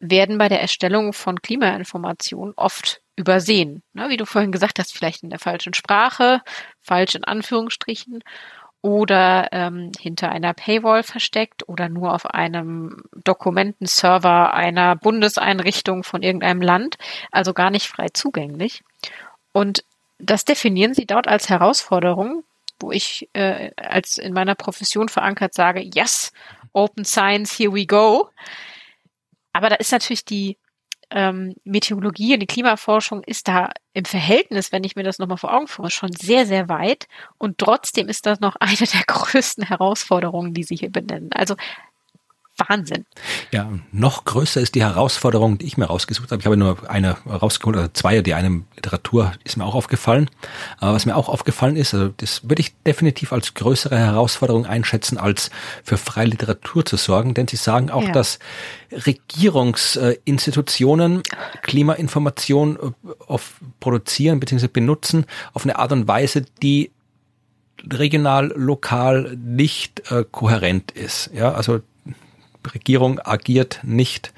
werden bei der Erstellung von Klimainformationen oft übersehen. Ne, wie du vorhin gesagt hast, vielleicht in der falschen Sprache, falsch in Anführungsstrichen oder ähm, hinter einer Paywall versteckt oder nur auf einem Dokumentenserver einer Bundeseinrichtung von irgendeinem Land, also gar nicht frei zugänglich. Und das definieren sie dort als Herausforderung, wo ich äh, als in meiner Profession verankert sage, yes, Open Science, here we go. Aber da ist natürlich die ähm, Meteorologie und die Klimaforschung ist da im Verhältnis, wenn ich mir das nochmal vor Augen führe, schon sehr, sehr weit. Und trotzdem ist das noch eine der größten Herausforderungen, die Sie hier benennen. Also Wahnsinn. Ja, noch größer ist die Herausforderung, die ich mir rausgesucht habe. Ich habe nur eine rausgeholt, oder zwei, die eine Literatur ist mir auch aufgefallen. Aber was mir auch aufgefallen ist, also das würde ich definitiv als größere Herausforderung einschätzen, als für freie Literatur zu sorgen, denn sie sagen auch, ja. dass Regierungsinstitutionen Klimainformation äh, auf produzieren bzw. benutzen auf eine Art und Weise, die regional, lokal nicht äh, kohärent ist. Ja, also Regierung agiert nicht.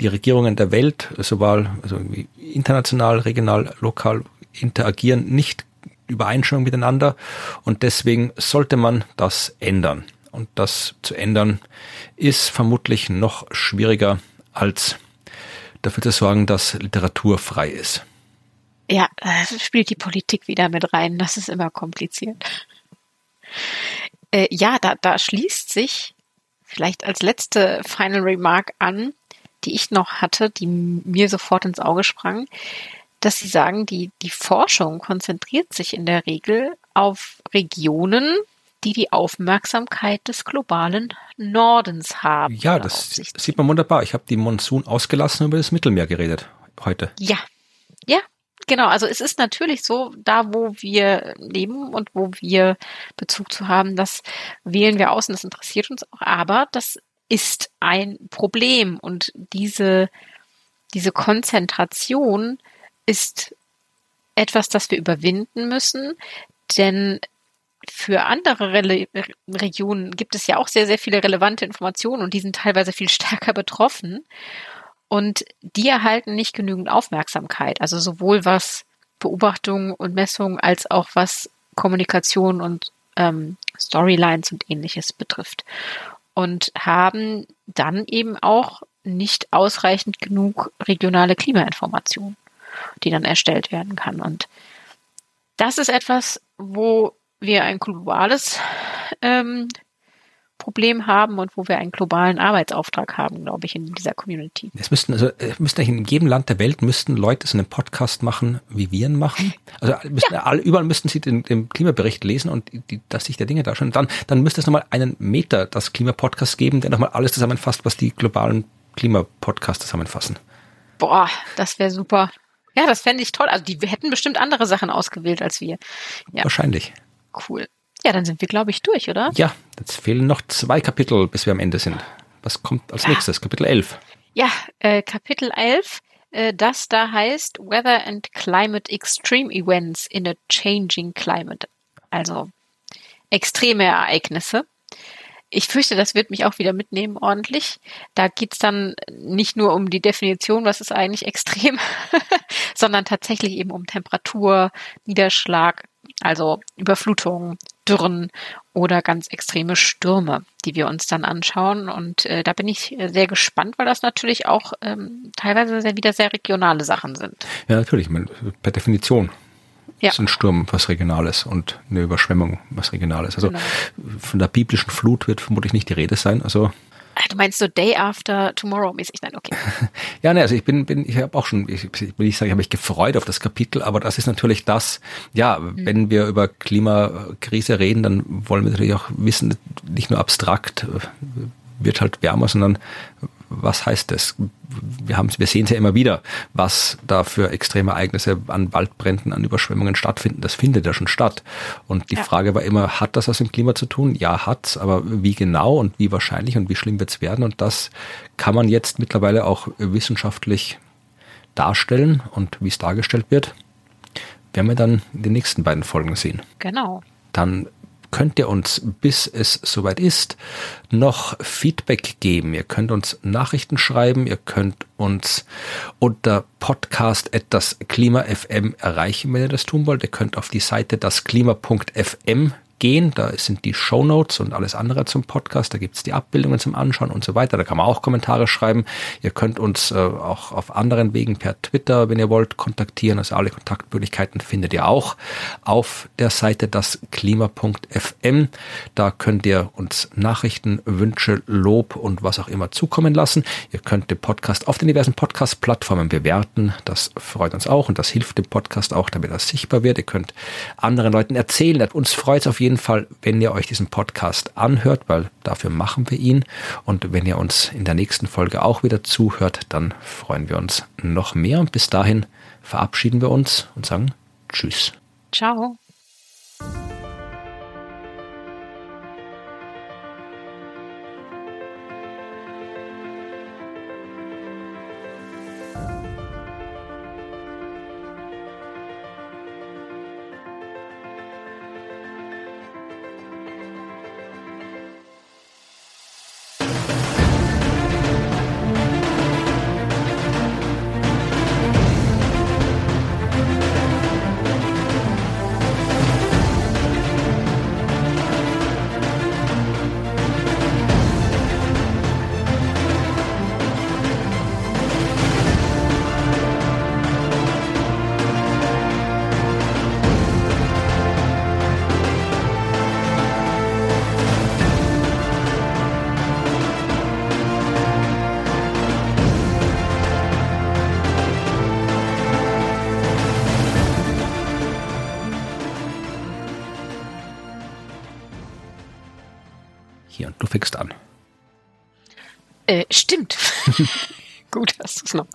Die Regierungen der Welt, sowohl also international, regional, lokal, interagieren nicht Übereinstimmung miteinander und deswegen sollte man das ändern. Und das zu ändern ist vermutlich noch schwieriger als dafür zu sorgen, dass Literatur frei ist. Ja, spielt die Politik wieder mit rein. Das ist immer kompliziert. Äh, ja, da, da schließt sich vielleicht als letzte Final Remark an, die ich noch hatte, die mir sofort ins Auge sprang, dass Sie sagen, die, die Forschung konzentriert sich in der Regel auf Regionen, die die Aufmerksamkeit des globalen Nordens haben. Ja, das sieht man wunderbar. Ich habe die Monsun ausgelassen und über das Mittelmeer geredet heute. Ja, ja, Genau, also es ist natürlich so, da wo wir leben und wo wir Bezug zu haben, das wählen wir aus und das interessiert uns auch, aber das ist ein Problem und diese, diese Konzentration ist etwas, das wir überwinden müssen, denn für andere Re Regionen gibt es ja auch sehr, sehr viele relevante Informationen und die sind teilweise viel stärker betroffen. Und die erhalten nicht genügend Aufmerksamkeit. Also sowohl was Beobachtungen und Messungen als auch was Kommunikation und ähm, Storylines und ähnliches betrifft. Und haben dann eben auch nicht ausreichend genug regionale Klimainformation, die dann erstellt werden kann. Und das ist etwas, wo wir ein globales ähm, Problem haben und wo wir einen globalen Arbeitsauftrag haben, glaube ich, in dieser Community. Es müssten, also es müssten in jedem Land der Welt müssten Leute so einen Podcast machen, wie wir ihn machen. Also müssten, ja. alle, überall müssten sie den, den Klimabericht lesen und die, dass sich der Dinge darstellen. Dann, dann müsste es nochmal einen Meter das Klimapodcast geben, der nochmal alles zusammenfasst, was die globalen Klimapodcasts zusammenfassen. Boah, das wäre super. Ja, das fände ich toll. Also die hätten bestimmt andere Sachen ausgewählt als wir. Ja. Wahrscheinlich. Cool. Ja, dann sind wir, glaube ich, durch, oder? Ja, jetzt fehlen noch zwei Kapitel, bis wir am Ende sind. Was kommt als ja. nächstes? Kapitel 11. Ja, äh, Kapitel 11, äh, das da heißt Weather and Climate Extreme Events in a Changing Climate. Also extreme Ereignisse. Ich fürchte, das wird mich auch wieder mitnehmen ordentlich. Da geht's dann nicht nur um die Definition, was ist eigentlich extrem, sondern tatsächlich eben um Temperatur, Niederschlag, also Überflutungen, Dürren oder ganz extreme Stürme, die wir uns dann anschauen. Und äh, da bin ich sehr gespannt, weil das natürlich auch ähm, teilweise sehr, wieder sehr regionale Sachen sind. Ja, natürlich, per Definition. Ja. ist ein Sturm was Regionales und eine Überschwemmung was Regionales. Also genau. von der biblischen Flut wird vermutlich nicht die Rede sein. Also Ah, du meinst so Day After Tomorrow mäßig? Nein, okay. ja, ne, also ich bin, bin ich habe auch schon, ich, ich will nicht sagen, ich habe mich gefreut auf das Kapitel, aber das ist natürlich das, ja, mhm. wenn wir über Klimakrise reden, dann wollen wir natürlich auch wissen, nicht nur abstrakt äh, wird halt wärmer, sondern was heißt das? Wir haben, wir sehen es ja immer wieder, was da für extreme Ereignisse an Waldbränden, an Überschwemmungen stattfinden. Das findet ja schon statt. Und die ja. Frage war immer, hat das was mit dem Klima zu tun? Ja, hat's. Aber wie genau und wie wahrscheinlich und wie schlimm wird's werden? Und das kann man jetzt mittlerweile auch wissenschaftlich darstellen. Und wie es dargestellt wird, werden wir dann in den nächsten beiden Folgen sehen. Genau. Dann könnt ihr uns, bis es soweit ist, noch Feedback geben. Ihr könnt uns Nachrichten schreiben, ihr könnt uns unter podcast das Klima FM erreichen, wenn ihr das tun wollt. Ihr könnt auf die Seite dasklima.fm gehen. Da sind die Show Notes und alles andere zum Podcast. Da gibt's die Abbildungen zum Anschauen und so weiter. Da kann man auch Kommentare schreiben. Ihr könnt uns äh, auch auf anderen Wegen per Twitter, wenn ihr wollt, kontaktieren. Also alle Kontaktmöglichkeiten findet ihr auch auf der Seite dasklima.fm. Da könnt ihr uns Nachrichten, Wünsche, Lob und was auch immer zukommen lassen. Ihr könnt den Podcast auf den diversen Podcast-Plattformen bewerten. Das freut uns auch und das hilft dem Podcast auch, damit er sichtbar wird. Ihr könnt anderen Leuten erzählen. Uns freut es auf jeden jeden Fall, wenn ihr euch diesen Podcast anhört, weil dafür machen wir ihn. Und wenn ihr uns in der nächsten Folge auch wieder zuhört, dann freuen wir uns noch mehr. Und bis dahin verabschieden wir uns und sagen Tschüss. Ciao.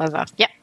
Äh, stimmt. Gut, dass